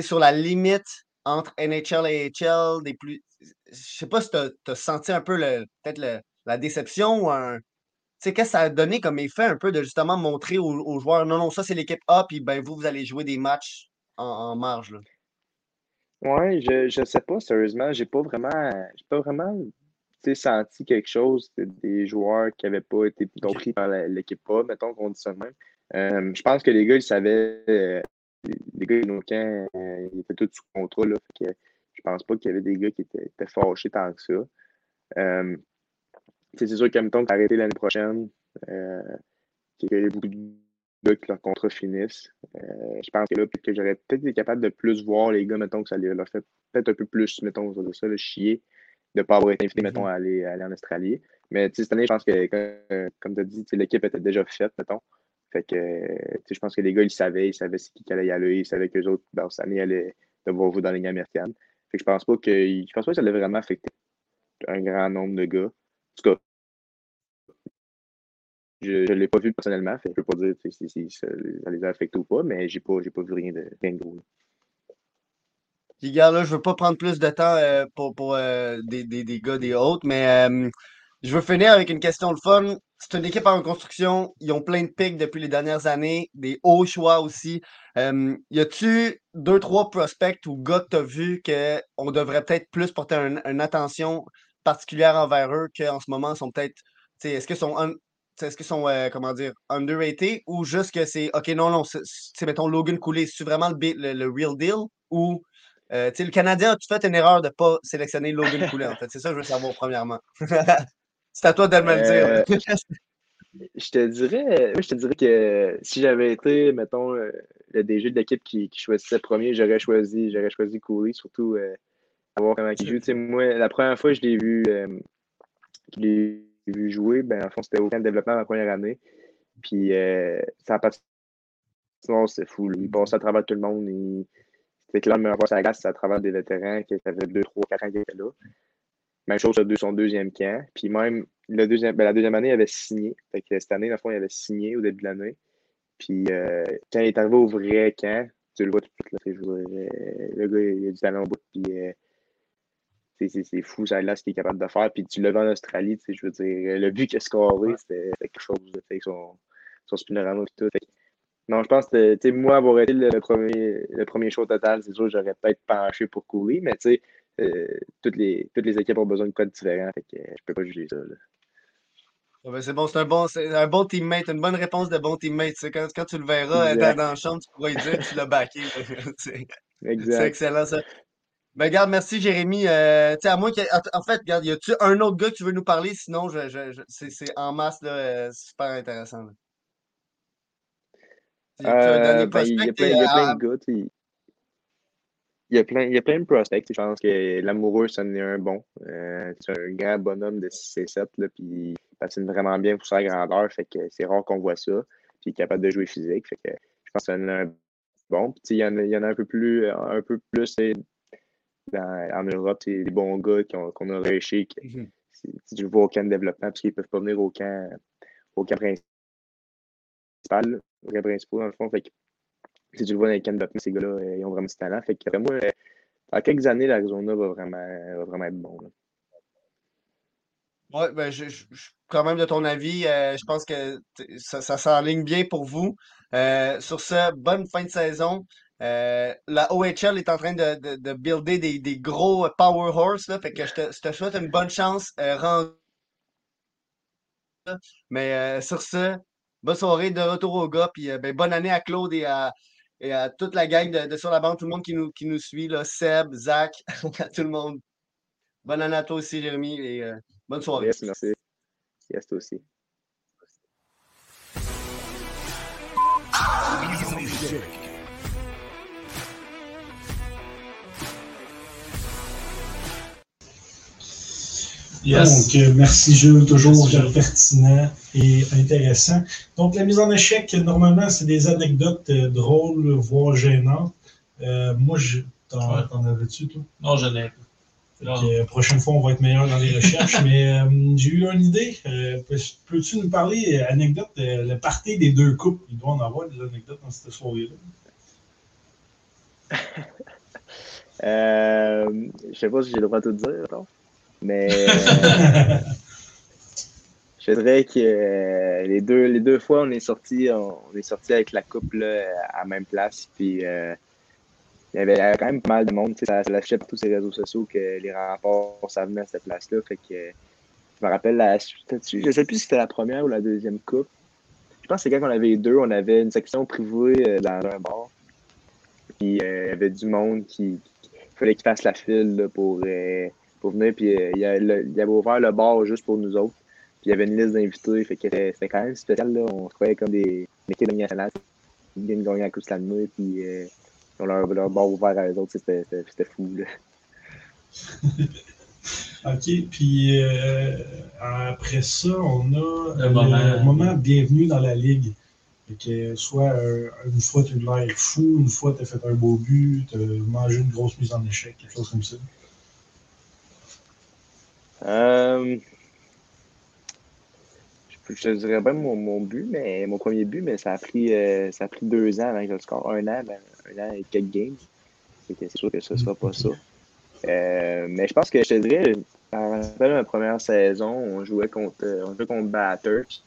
sur la limite entre NHL et AHL, des plus. Je sais pas si tu as, senti un peu peut-être la déception ou un. Qu'est-ce que ça a donné comme effet un peu de justement montrer aux, joueurs non, non, ça c'est l'équipe A, puis ben vous, vous allez jouer des matchs en, marge. Là? Ouais, je, ne sais pas, sérieusement. J'ai pas vraiment. J'ai pas vraiment senti quelque chose des joueurs qui n'avaient pas été compris par l'équipe A, mettons qu'on dit ça même. Euh, je pense que les gars, ils savaient euh, les gars de camp, euh, ils étaient tous sous contrat. Là, fait que je pense pas qu'il y avait des gars qui étaient, fâchés tant que ça. Euh, c'est sûr même temps, arrêté l'année prochaine, euh, qu'il y beaucoup de gars qui leur contrat finissent. Euh, je pense que là, que j'aurais peut-être été capable de plus voir les gars, mettons, que ça leur fait peut-être un peu plus, mettons, ça, le chier, de ne pas avoir été invité, mettons, à aller, aller en Australie. Mais cette année, je pense que, comme, comme tu as dit, l'équipe était déjà faite, mettons. Fait que, je pense que les gars, ils savaient, ils savaient ce qui allait y aller, ils savaient que les autres, dans cette année, allaient devoir jouer dans Ligue américaine. Fait que je pense pas que, je pense pas que ça allait vraiment affecter un grand nombre de gars. Tout cas, je ne l'ai pas vu personnellement, je ne peux pas dire si, ça, les a affectés ou pas, mais j'ai pas, pas vu rien de, rien de gros. Les gars, là, je veux pas prendre plus de temps euh, pour, euh, des, des, gars des autres, mais euh, je veux finir avec une question de fun. C'est une équipe en reconstruction. Ils ont plein de pics depuis les dernières années, des hauts choix aussi. Y a-tu deux, trois prospects ou gars que vu qu'on devrait peut-être plus porter une attention particulière envers eux qu'en ce moment sont peut-être. Est-ce qu'ils sont, est-ce qu'ils sont euh, comment dire, underrated ou juste que c'est OK, non, non, c'est mettons Logan Cooley, c'est vraiment le, le, real deal ou euh, le Canadien, as-tu fait une erreur de ne pas sélectionner Logan Cooley en fait? C'est ça que je veux savoir premièrement. *laughs* C'est à toi de me le dire. Euh, je te dirais, je te dirais que si j'avais été, mettons, le DG de l'équipe qui, qui, choisissait premier, j'aurais choisi, j'aurais choisi Cooley, surtout euh, voir comment il joue. moi, la première fois que je l'ai vu, vu jouer, ben, en fond, c'était au camp de développement ma première année. Puis ça a pas c'est fou. Il passait à travers tout le monde. C'était clair de me revoir sa glace à travers des vétérans qui avaient 2, 3, 4 ans qui étaient là. Même chose sur son deuxième camp. Puis même le deuxième, ben, la deuxième année, il avait signé. Fait que cette année, dans le fond, il avait signé au début de l'année. Puis euh, quand il est arrivé au vrai camp, tu le vois tout de suite. Là, euh, le gars, il a du talent au bout. Puis, euh, c'est fou, ça là ce qu'il est capable de faire. Puis tu l'as vu en Australie, je veux dire, le but qu'il a scoré, c'était quelque chose. Avec son, son spinorama et tout. non, je pense que moi, avoir été le premier, le premier show total, c'est sûr j'aurais peut-être penché pour courir, mais tu sais, euh, toutes, les, toutes les équipes ont besoin de codes différents. Fait que je peux pas juger ça. Ben, c'est bon, c'est un bon, un bon teammate, une bonne réponse de bon teammate. Quand, quand tu le verras dans, dans, la chambre, tu pourras lui dire que tu l'as backé. *laughs* c'est excellent ça. Ben, regarde, merci Jérémy. Euh, à moins en fait, regarde, y a-tu un autre gars que tu veux nous parler? Sinon, je, je, c'est en masse, là, euh, super intéressant. Euh, ben, il y a plein, de gars. Il y, a plein, il y a plein de prospects. Je pense que l'amoureux, ça en est un bon. Euh, c'est un grand bonhomme de 6 et 7, là, puis il patine vraiment bien pour sa grandeur. Fait que c'est rare qu'on voit ça. Puis il est capable de jouer physique. Fait que je pense que ça en est un bon. Puis il y, en a, y en a un peu plus, un peu plus en Europe, c'est des bons gars qu'on a réussi. Mm Si tu vois aucun développement, parce qu'ils ne peuvent pas venir au camp, au camp principal, au camp principal, dans le fond. Fait que, si tu le vois dans les camps de développement, ces gars-là, euh, ils ont vraiment du talent. Fait que moi, euh, dans quelques années, l'Arizona va vraiment, va vraiment être bon. Oui, ben, je, suis quand même de ton avis. Euh, je pense que ça, ça s'enligne bien pour vous. sur ce, bonne fin de saison. Euh, la OHL est en train de, de, builder des, des, gros power horse. Là, fait que je te, je te souhaite une bonne chance. Euh, Mais euh, sur ce, bonne soirée de retour au gars. Puis ben, bonne année à Claude et à, et à toute la gang de, Sur la bande, tout le monde qui nous, qui nous suit, là, Seb, Zach, *laughs* tout le monde. Bonne année à toi aussi, Jérémy, et bonne soirée. Yes, merci. Yes, toi aussi. Donc, euh, merci Jules, toujours pertinent et intéressant. Donc, la mise en échec, normalement, c'est des anecdotes euh, drôles, voire gênantes. Euh, moi, je... t'en avais-tu, toi? Non, je n'ai pas. La prochaine fois, on va être meilleur dans les *laughs* recherches. mais j'ai eu une idée. Peux-tu nous parler, anecdote, le party des deux couples? Il doit en avoir des anecdotes dans cette soirée-là. *laughs* euh, je sais pas si j'ai le droit de tout dire. Non? Mais *laughs* je dirais que euh, les, deux, les deux fois, on est sorti, on, est sorti avec la coupe à la même place. Puis euh, il y avait quand même pas mal de monde. Ça, ça par tous ces réseaux sociaux que les rapports, ça venait à cette place-là. Fait que je me rappelle, la, je sais plus si c'était la première ou la deuxième coupe. Je pense que c'est quand on avait deux, on avait une section privée euh, dans un bar. Puis il y avait du monde qui, fallait qu'il fasse la file pour pour venir. Puis euh, il, avait ouvert le bar juste pour nous autres. Puis il y avait une liste d'invités. Fait que c'était quand même spécial. Là. On se croyait comme des équipes de nationale. Ils viennent gagner la Coupe Stanley. Puis euh, ils ont leur, leur, bar ouvert à eux autres. C'était fou. Là. *laughs* OK. Puis euh, après ça, on a le moment, bienvenue dans la ligue. que soit une fois tu as l'air fou, une fois tu as fait un beau but, tu as mangé une grosse mise en échec, quelque chose comme ça. Euh, je, te dirais bien mon, but, mais mon premier but, mais ça a pris, euh, ça a pris deux ans avant je score. Un an, ben, un an et quelques games. C'est sûr que ce ne sera pas ça. Euh, mais je pense que je te dirais, dans ma première saison, on jouait contre, on jouait contre Batters.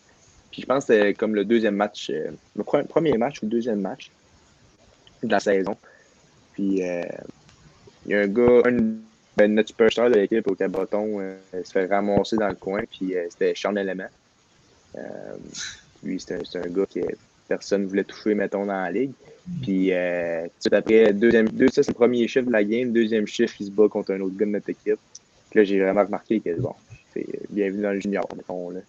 Puis je pense que c'était comme le deuxième match, le premier match ou le deuxième match de la saison. Puis il y a un gars, un ben, notre superstar de l'équipe au Caboton euh, se fait ramasser dans le coin, puis euh, c'était Sean Element. Euh, lui, c'est un, gars que personne ne voulait toucher, mettons, dans la ligue. Puis, tout après, deuxième, deux, ça, c'est le premier chiffre de la game. Deuxième chiffre, il se bat contre un autre gars de notre équipe. Là, j'ai vraiment remarqué que, bon, c'est bienvenue dans le junior, mettons, là.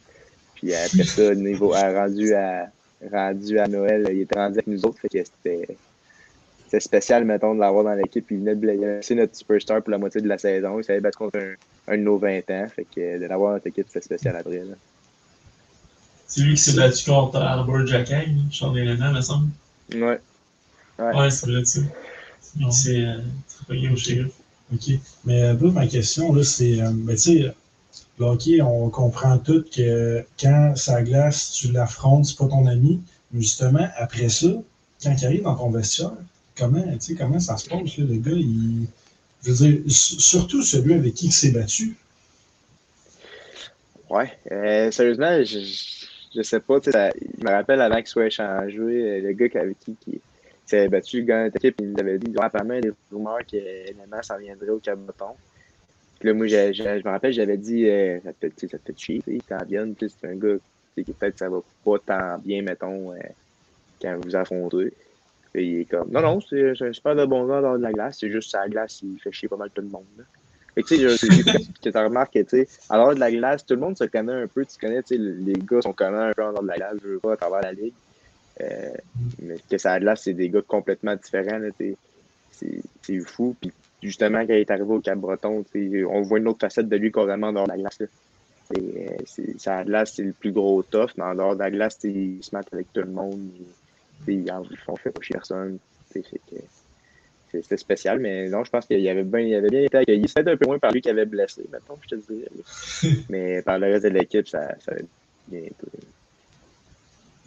Puis après ça, niveau, rendu à, rendu à Noël, il était rendu avec nous autres, fait que c'était c'était spécial, mettons, de l'avoir dans l'équipe. Il venait de blesser notre superstar pour la moitié de la saison. Il savait battre contre un, un de nos 20 ans. Fait que de l'avoir dans notre équipe, c'était spécial après. C'est lui qui s'est battu contre Arbor Jackay, Sean Elena, me semble. Ouais. Ouais, ouais c'est vrai, ça. C'est euh, au shérif. OK. Mais un peu ma question, là, c'est, euh, ben, tu sais, le on comprend tout que quand ça glace, tu l'affrontes, c'est pas ton ami. Mais justement, après ça, quand il arrive dans ton vestiaire, comment, comment ça se passe? le gars, il, Je veux dire, surtout celui avec qui il s'est battu. Ouais, euh, sérieusement, je, je sais pas. Ça, il me rappelle avant qu'il soit échangé, euh, le gars avec qui, qui s'est battu, le gars de équipe, il nous avait dit apparemment des rumeurs que l'élément s'en viendrait au Caboton. Puis là, moi, je, je, me rappelle, j'avais dit euh, ça, te fait, ça te fait chier, quand vienne, c'est un gars qui peut-être ça va pas tant bien, mettons, quand vous affrontez. Et Non, non, c'est un super de bon gars dans de la glace, c'est juste sa glace, il fait chier pas mal tout le monde. Là. Que, tu sais, tu as remarqué, tu sais, alors de la glace, tout le monde se connaît un peu. Tu connais, tu sais, les gars sont connus un peu en dehors de la glace, je veux pas, à travers la ligue. Euh, mais que ça glace, c'est des gars complètement différents, C'est fou. Puis justement, quand il est arrivé au Cap-Breton, on voit une autre facette de lui carrément dans la glace. Là. Et, ça a de glace, c'est le plus gros tough, mais en dehors de la glace, il se met avec tout le monde. Ils font fait pas personne. C'était spécial, mais non, je pense qu'il avait bien, il avait bien été accueilli. C'était un peu moins par lui qui avait blessé, maintenant, je te dirais. *laughs* mais par le reste de l'équipe, ça, ça avait bien été.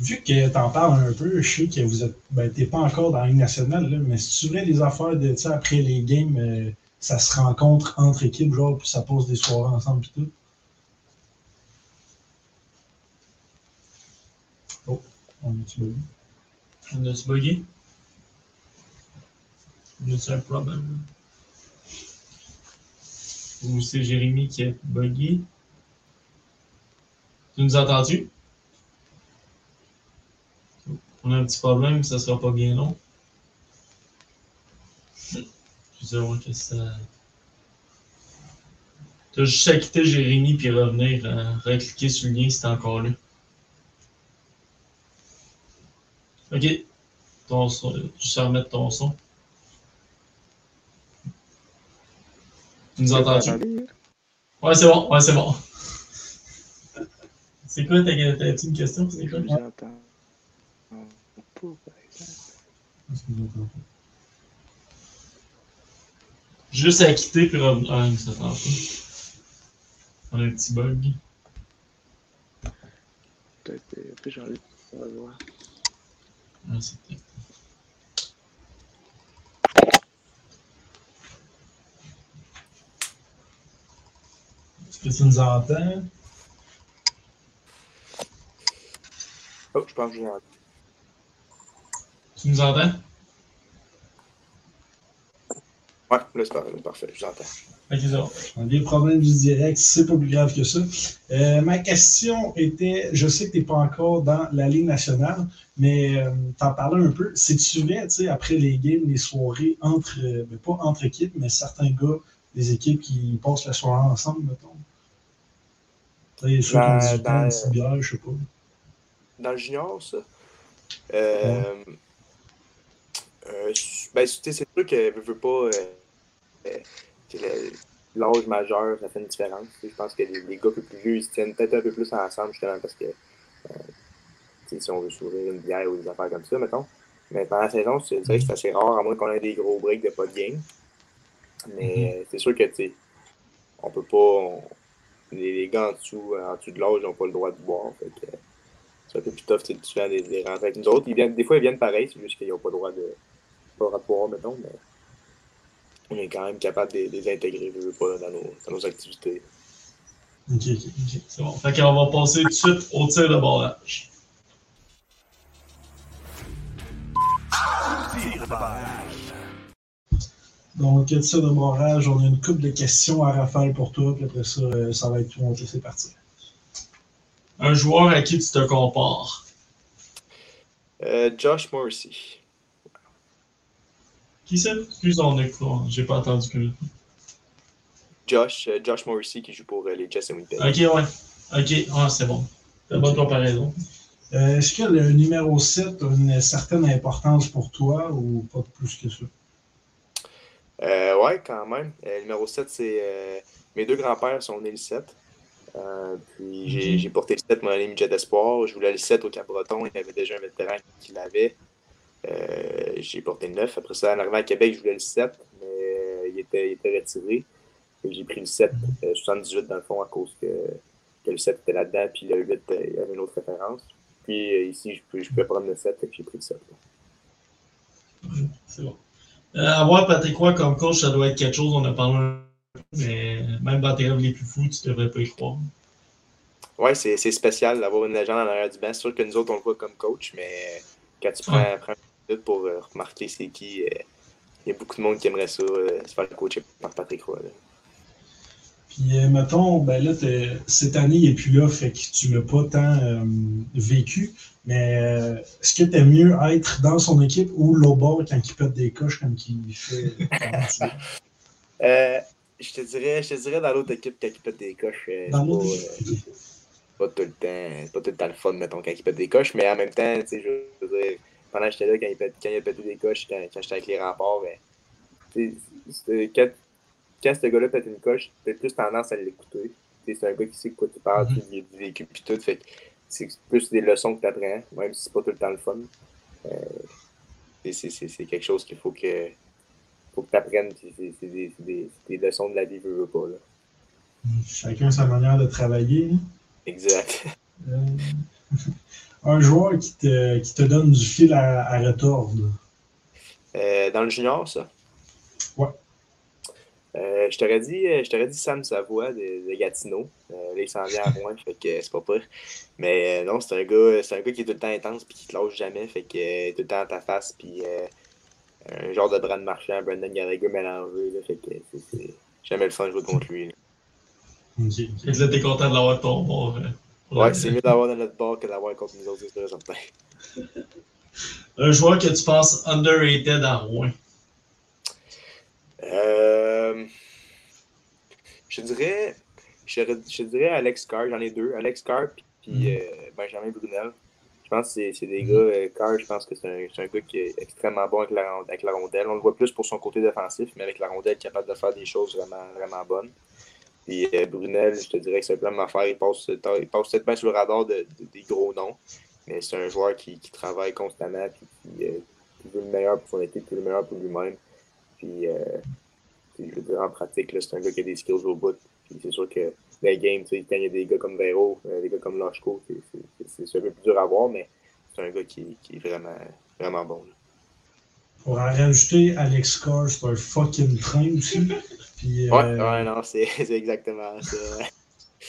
Vu que tu en parles un peu, je sais que vous êtes ben, pas encore dans la Ligue nationale, là, mais si tu veux les affaires de après les games, euh, ça se rencontre entre équipes, genre, puis ça pose des soirées ensemble et tout. Oh, on a-tu bugué? On a-tu bugué? a un problème? Ou c'est Jérémy qui est bugué? Tu nous entends-tu? On a un petit problème, ça sera pas bien long. Je sais pas que ça. Tu as juste à quitter Jérémy puis revenir, euh, recliquer sur le lien si t'es encore là. Ok. Ton son, tu sais remettre ton son. Tu nous entends-tu? Ouais, c'est bon. Ouais, c'est bon. C'est quoi ta, ta, une question? C'est quoi? J'entends. Juste à quitter puis revenir. Ah, ça pas. On a un petit bug. Peut-être. Après, j'enlève. On va voir. Ah. Est-ce que tu nous entends? Oh, je pense que je vous Tu nous entends? Ouais, là c'est parfait, je vous entends. Ok, On a des problèmes du direct, c'est pas plus grave que ça. Euh, ma question était, je sais que tu n'es pas encore dans la Ligue nationale, mais euh, t'en parlais un peu. C'est-tu vrai, tu sais, après les games, les soirées entre, euh, pas entre équipes, mais certains gars des équipes qui passent la soirée ensemble, mettons? dans, dans, je sais pas. Dans le junior, ça. Euh, euh, ben, c'est sûr que je veux pas l'âge majeur, ça fait une différence. Je pense que les, les, gars plus vieux, ils se tiennent peut-être un peu plus ensemble, justement, parce que euh, si on veut s'ouvrir une bière ou des affaires comme ça, mettons. Mais pendant la saison, c'est vrai que c'est assez rare, à moins qu'on ait des gros breaks de pas de game. Mais mm-hmm. c'est sûr que, tu sais, on peut pas. On, les, les, gars en dessous, en dessous de l'âge n'ont pas le droit de boire. Fait que, c'est un peu plus tough, fais des, des nous autres. Ils viennent, des fois, ils viennent pareil, c'est juste qu'ils n'ont pas le droit de, pas le droit de boire, mettons, mais on est quand même capable de, les intégrer, je veux pas, dans nos, dans nos activités. Ok, ok, ok. C'est bon. Fait qu'on va passer tout de suite au tir de barrage. Tir de barrage. Donc, tir de barrage, on a une couple de questions à rafale pour toi, puis après ça, euh, ça va être tout, on te partir. Un joueur à qui tu te compares? Euh, Josh Morrissey. Qui c'est? Excuse ton écran, j'ai pas entendu que. Josh, euh, Josh Morrissey qui joue pour euh, les Jets et Winnipeg. Ok, ouais. Ok, ah, c'est bon. C'est une bonne comparaison. Euh, Est-ce que le numéro 7 a une certaine importance pour toi ou pas plus que ça? Euh, ouais, quand même. Euh, le numéro 7, c'est. mes deux grands-pères sont nés le 7. Euh, puis j'ai porté le 7, mon année midget d'espoir. Je voulais le 7 au Cap-Breton. Il y avait déjà un vétéran qui l'avait. Euh, j'ai porté le 9. Après ça, en arrivant à Québec, je voulais le 7, mais euh, il, était, il, était, retiré. J'ai pris le 7, 78 dans le fond, à cause que, que le 7 était là-dedans, puis le 8, il y avait une autre référence. Puis ici, je, je pouvais prendre le 7, et j'ai pris le 7. C'est bon. Euh, avoir Patrick Roy comme coach, ça doit être quelque chose, on a parlé un peu, mais même dans tes rêves les plus fous, tu devrais pas y croire. C'est c'est spécial d'avoir une légende en arrière du banc. C'est sûr que nous autres, on le voit comme coach, mais quand tu prends, Ouais. prends pour euh, remarquer c'est qui, euh, il y a beaucoup de monde qui aimerait ça, euh, se faire coacher par Patrick Roy. là. Puis, mettons, ben là, cette année, il n'est plus là, fait que tu l'as pas tant euh, vécu. Mais euh, est-ce que tu aimes mieux être dans son équipe ou l'autre bord quand il pète des coches comme il fait? *laughs* Euh, je te dirais, je te dirais dans l'autre équipe quand il pète des coches. Dans l'autre pas, pas tout le temps, pas tout le temps le fun, mettons, quand il pète des coches, mais en même temps, tu sais, je veux dire, pendant que j'étais là, quand il, pète, quand il a pété des coches, quand, quand j'étais avec les remparts, ben, quand, quand ce gars-là pète une coche, t'as plus tendance à l'écouter. C'est un gars qui sait de quoi tu parles, Mhm. qui a du vécu pis tout, fait c'est plus des leçons que tu apprends, même si c'est pas tout le temps le fun. Euh, c'est- quelque chose qu'il faut que faut que tu apprennes, c'est c'est des, c'est des, c'est des leçons de la vie, veux, veux pas. Là. Chacun sa manière de travailler. hein? Exact. Euh, *laughs* un joueur qui te, qui te donne du fil à, à retordre. Euh, dans le junior, ça? Ouais. Euh, je t'aurais dit, euh, je t'aurais dit Sam Savoie de, de Gatineau. Euh, là, il s'en vient à Rouen, fait que c'est pas pire. Mais euh, non, c'est un gars, c'est un gars qui est tout le temps intense puis qui te lâche jamais, fait que euh, tout le temps à ta face puis euh, un genre de Brand Marchand, Brandon Gallagher mélangé, là, fait que c'est, jamais le fun de jouer contre lui. là. Ok. Fait que là, t'es content de l'avoir ton bord. pour Ouais, c'est mieux d'avoir dans notre bord que d'avoir contre nous autres, c'est certain. *laughs* Un joueur que tu penses underrated à Rouen? Euh, je dirais, je, je dirais Alex Carr, j'en ai deux. Alex Carr puis Mhm. euh, Benjamin Brunel. Je pense que c'est- des gars. euh, Carr, je pense que c'est un, un gars qui est extrêmement bon avec la, rond- avec la rondelle. On le voit plus pour son côté défensif, mais avec la rondelle, capable de faire des choses vraiment, vraiment bonnes. Puis euh, Brunel, je te dirais que c'est plein affaire. Il passe, il passe peut-être bien sur le radar de, de- des gros noms, mais c'est un joueur qui, qui travaille constamment puis qui, euh, qui veut le meilleur pour son équipe, qui veut le meilleur pour lui-même. Puis, euh, puis je veux dire, en pratique, c'est un gars qui a des skills au bout. Puis c'est sûr que les games, tu sais, quand il y a des gars comme Vero, euh, des gars comme Lashko, c'est- un peu plus dur à voir, mais c'est un gars qui, qui est vraiment, vraiment bon. là. Pour en rajouter, Alex Carr, c'est un fucking train aussi. *laughs* Puis, Ouais, euh, ouais, non, c'est *laughs* c'est exactement ça.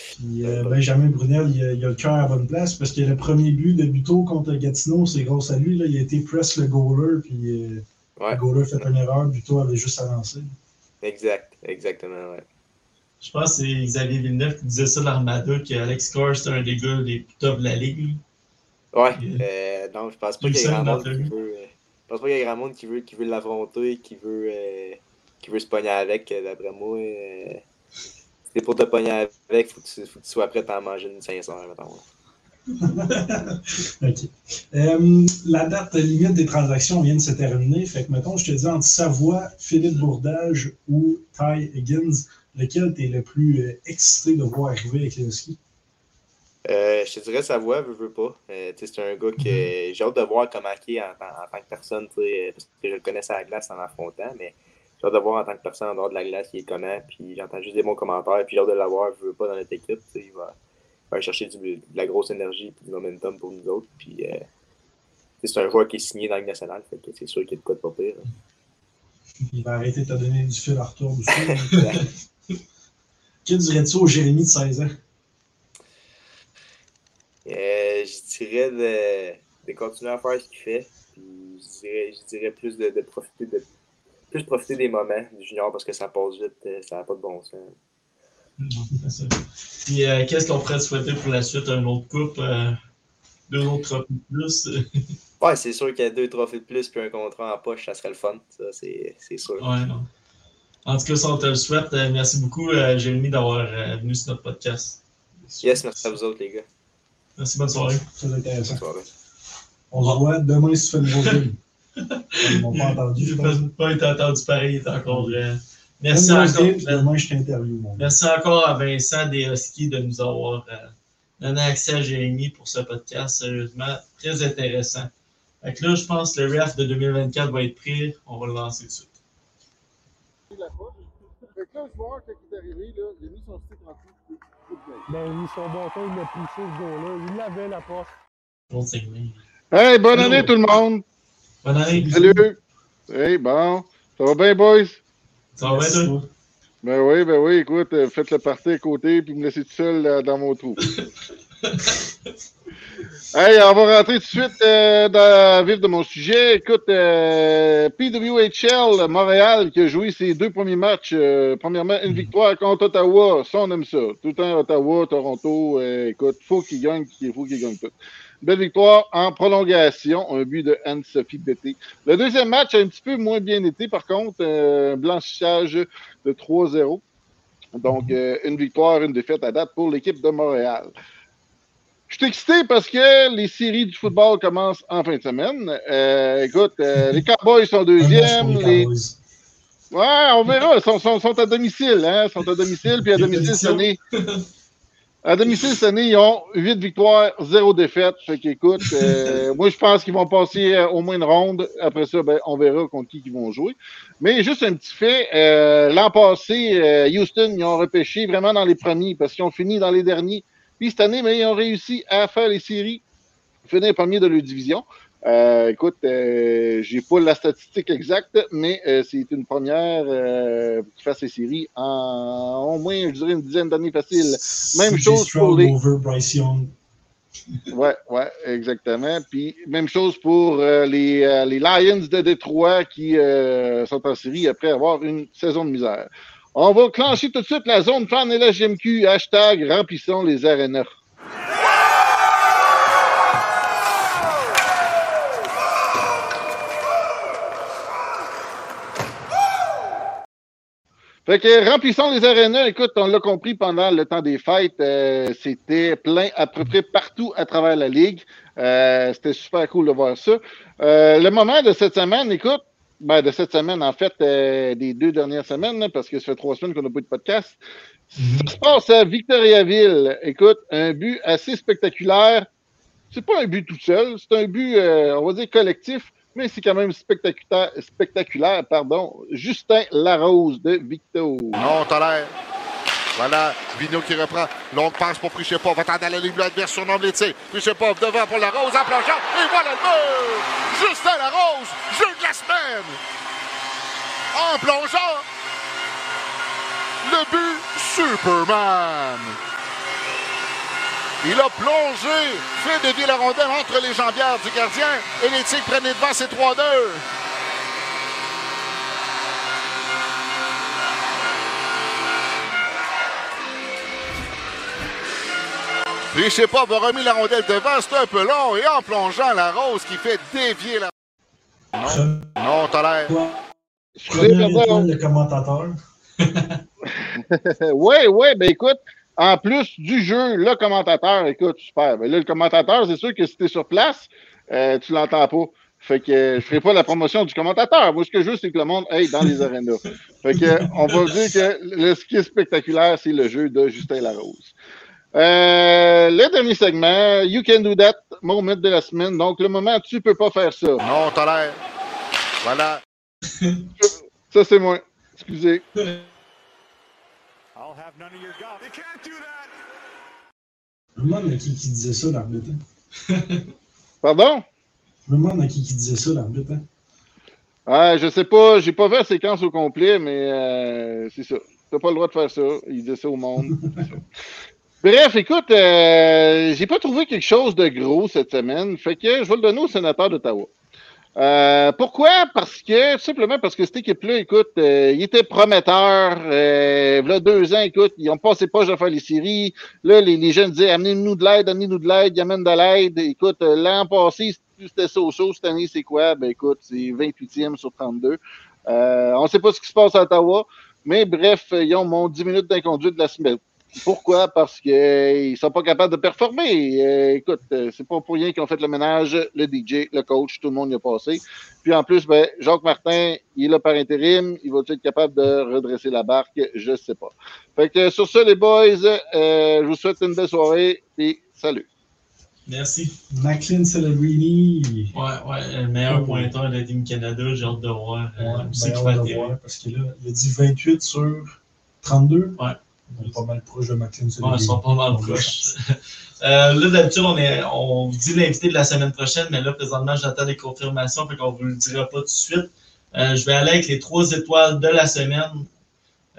puis, euh, Benjamin Brunel, il a, il a le cœur à la bonne place parce que le premier but de Buto contre Gatineau, c'est grâce à lui. Là, il a été press le goaler, puis euh, Ouais. le goaler fait une erreur, Buto avait juste avancé. Exact, exactement, ouais. Je pense que c'est Xavier Villeneuve qui disait ça dans l'Armada, que Alex Carr, c'est un des gars les plus top de la ligue. Ouais, euh, non, je pense pas Il qu'il y ait le grand monde qui veut. euh, je pense pas qu'il y ait grand monde qui veut, qui veut l'affronter, qui veut, euh, qui veut se pogner avec, euh, d'après moi. euh, c'est pour te pogner avec, faut que tu, faut que tu sois prêt à en manger une 500, mettons. *laughs* OK. Euh, la date limite des transactions vient de se terminer. Fait que, mettons, je te dis entre Savoie, Philippe Bourdage ou Ty Higgins, lequel tu es le plus euh, excité de voir arriver avec les skis? Euh, je te dirais sa voix, veut, veut pas. C'est un gars que j'ai hâte de voir comment il est en, tant- en tant que personne, parce que je le connaissais à la glace en affrontant, mais j'ai hâte de voir en tant que personne en dehors de la glace, il est comment, puis j'entends juste des bons commentaires, puis j'ai hâte de l'avoir, veut, veut pas dans notre équipe, il va, il va chercher du- de la grosse énergie et du momentum pour nous autres, puis euh, c'est un joueur qui est signé dans le national, fait que c'est sûr qu'il a de quoi de pas pire. hein. Il va arrêter de te donner du fil à retour aussi. *laughs* que dirais-tu au Jérémy de 16 ans? Euh, je dirais de, de continuer à faire ce qu'il fait. Puis je dirais, je dirais plus de, de profiter de plus profiter des moments du junior parce que ça passe vite, euh, ça n'a pas de bon sens. Ça. Puis euh, qu'est-ce qu'on pourrait te souhaiter pour la suite? Un autre coupe, euh, deux autres trophées de plus? *laughs* Ouais, c'est sûr qu'il y a deux trophées de plus puis un contrat en poche, ça serait le fun. Ça, c'est c'est sûr. ouais, non. En tout cas, ça, on te le souhaite. Euh, Merci beaucoup, euh, Jérémy, d'avoir euh, venu sur notre podcast. Yes, merci à vous autres, les gars. Merci, bonne soirée. Très intéressant. Bonne soirée. On se voit demain si tu fais le gros game. Ils m'ont pas entendu. J'ai je pas, été entendu pareil, il est encore. euh, merci, encore, demain, je t'interview, merci encore à Vincent des Huskies de nous avoir euh, donné accès à Jérémy pour ce podcast. Sérieusement, très intéressant. Fait que là, je pense que le ref de 2024 va être pris. On va le lancer tout de suite. Fait que là, le joueur, quand il est arrivé, là, il a mis son stick en dessous. Ben oui, son bâton, il l'a poussé ce gars-là. Il l'avait la poche. Bon segment. Hey, bonne année tout le monde! Bonne année. Salut! Hey, bon. Ça va bien, boys? Ça va bien, toi? Ben oui, ben oui, écoute, euh, faites le party à côté puis me laissez tout seul euh, dans mon trou. *laughs* hey, on va rentrer tout de suite euh, dans le vif de mon sujet. Écoute, euh, PWHL Montréal qui a joué ses deux premiers matchs. euh, premièrement, une victoire contre Ottawa. Ça, on aime ça. Tout le temps, Ottawa, Toronto, euh, écoute, faut qu'ils gagnent, il faut qu'ils gagnent tout. Belle victoire en prolongation, un but de Anne-Sophie Bété. Le deuxième match a un petit peu moins bien été, par contre, euh, blanchissage de 3-0. Donc, euh, une victoire, une défaite à date pour l'équipe de Montréal. Je suis excité parce que les séries du football commencent en fin de semaine. Euh, écoute, les Cowboys sont Un deuxièmes. les Les... Cowboys. Ouais, on verra. Ils sont, sont, sont à domicile. Hein? Ils sont à domicile. Puis à domicile cette prédictions. *laughs* À domicile cette année, ils ont 8 victoires, 0 défaite. Fait qu'écoute, *laughs* euh, moi je pense qu'ils vont passer euh, au moins une ronde. Après ça, ben, on verra contre qui ils vont jouer. Mais juste un petit fait, euh, l'an passé, euh, Houston, ils ont repêché vraiment dans les premiers parce qu'ils ont fini dans les derniers. Puis cette année, ben, ils ont réussi à faire les séries, finir premier de leur division. Euh, écoute, euh, j'ai pas la statistique exacte, mais euh, c'est une première qui fasse les séries en au moins, je dirais, une dizaine d'années facile. Même chose pour les- over Bryce Young? Ouais, ouais, exactement. Puis même chose pour les, les Lions de Détroit qui sont en série après avoir une saison de misère. On va clencher tout de suite la zone fan et la GMQ. Hashtag remplissons les arénas. Fait que remplissons les arénas. Écoute, on l'a compris pendant le temps des fêtes, euh, c'était plein à peu près partout à travers la ligue. Euh, c'était super cool de voir ça. Euh, le moment de cette semaine, écoute, ben de cette semaine, en fait, des deux dernières semaines, parce que ça fait trois semaines qu'on n'a pas eu de podcast. Ça se passe à Victoriaville. Écoute, un but assez spectaculaire. C'est pas un but tout seul, c'est un but, on va dire, collectif, mais c'est quand même spectaculaire, pardon. Justin Larose de Victo. Non, tolère. Voilà, Vigneault qui reprend. Longue passe pour Prichepov. Va tendre à la ligne adverse sur nombre l'été. Prichepov devant pour la Rose en plongeant. Et voilà le but! Justin Larose, jeu de la semaine! En plongeant. Le but Superman. Il a plongé, fait dévier la rondelle entre les jambières du gardien et les Tigres prennent les devants, c'est 3-2. Prichepov a remis la rondelle devant, c'est un peu long, et en plongeant la rose qui fait dévier la... Non, tolère. Pardon. étoile, le commentateur. *laughs* ouais, ouais, ben écoute, en plus du jeu, le commentateur, écoute, super. Ben là, le commentateur, c'est sûr que si t'es sur place, euh, tu l'entends pas. Fait que euh, je ferai pas la promotion du commentateur. Moi, ce que je veux, c'est que le monde aille dans les arénas. *laughs* Fait que on va dire que le, ce qui est spectaculaire, c'est le jeu de Justin Larose. Euh, le dernier segment, You Can Do That, moment de la semaine. Donc, le moment, tu peux pas faire ça. Non, tolère. Voilà. Ça, c'est moi. Excusez. *laughs* Je me demande à qui qui disait ça, l'arbitre. hein? *laughs* Pardon? Je me demande à qui qui disait ça, l'arbitre. hein? Ouais, je sais pas, j'ai pas vu la séquence au complet, mais euh, c'est ça. T'as pas le droit de faire ça. Il dit ça au monde. *laughs* Ça. Bref, écoute, euh, j'ai pas trouvé quelque chose de gros cette semaine, fait que je vais le donner au sénateur d'Ottawa. Euh, pourquoi? Parce que, simplement parce que cette équipe-là, écoute, euh, il était prometteur. Euh, là, deux ans, écoute, ils ont passé pas à faire les séries. Là, les, les jeunes disaient, amenez-nous de l'aide, amenez-nous de l'aide, ils amènent de l'aide. Écoute, euh, l'an passé, c'était so-so. Cette année, c'est quoi? Ben, écoute, c'est 28e sur 32. Euh, on sait pas ce qui se passe à Ottawa. Mais bref, ils ont mon 10 minutes d'inconduite de la semaine. Pourquoi? Parce qu'ils ne sont pas capables de performer. Euh, écoute, euh, c'est pas pour rien qu'ils ont fait le ménage, le DJ, le coach, tout le monde y a passé. Puis en plus, ben, Jacques Martin, il est là par intérim. Il va être capable de redresser la barque? Je sais pas. Fait que sur ça, les boys, euh, je vous souhaite une belle soirée et salut. Merci. Macklin Celebrini. Ouais, ouais, le meilleur pointeur de la Team Canada, j'ai hâte de voir. euh, Ouais, c'est ben, voir, parce que là, il a dit 28 sur 32. Ouais. On est pas mal proche de Celebrini. ils sont pas mal proches. *laughs* Euh, là, d'habitude, on, est, on vous dit l'invité de la semaine prochaine, mais là, présentement, j'attends des confirmations, fait qu'on vous le dira pas tout de suite. Euh, je vais aller avec les trois étoiles de la semaine.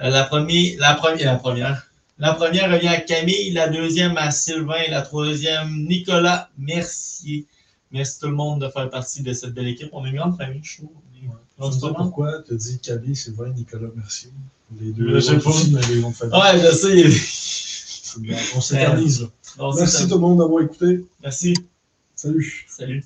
Euh, la, première, la, première, la première. La première revient à Camille, la deuxième à Sylvain, la troisième Nicolas Mercier. Merci tout le monde de faire partie de cette belle équipe. On est une grande famille, je trouve. Je sais pas pourquoi tu as dit Camille, Sylvain, Nicolas, merci. Les deux. Je sais pas. Ouais, je sais. On s'éternise là. On Merci tout le monde d'avoir écouté. Merci. Salut. Salut.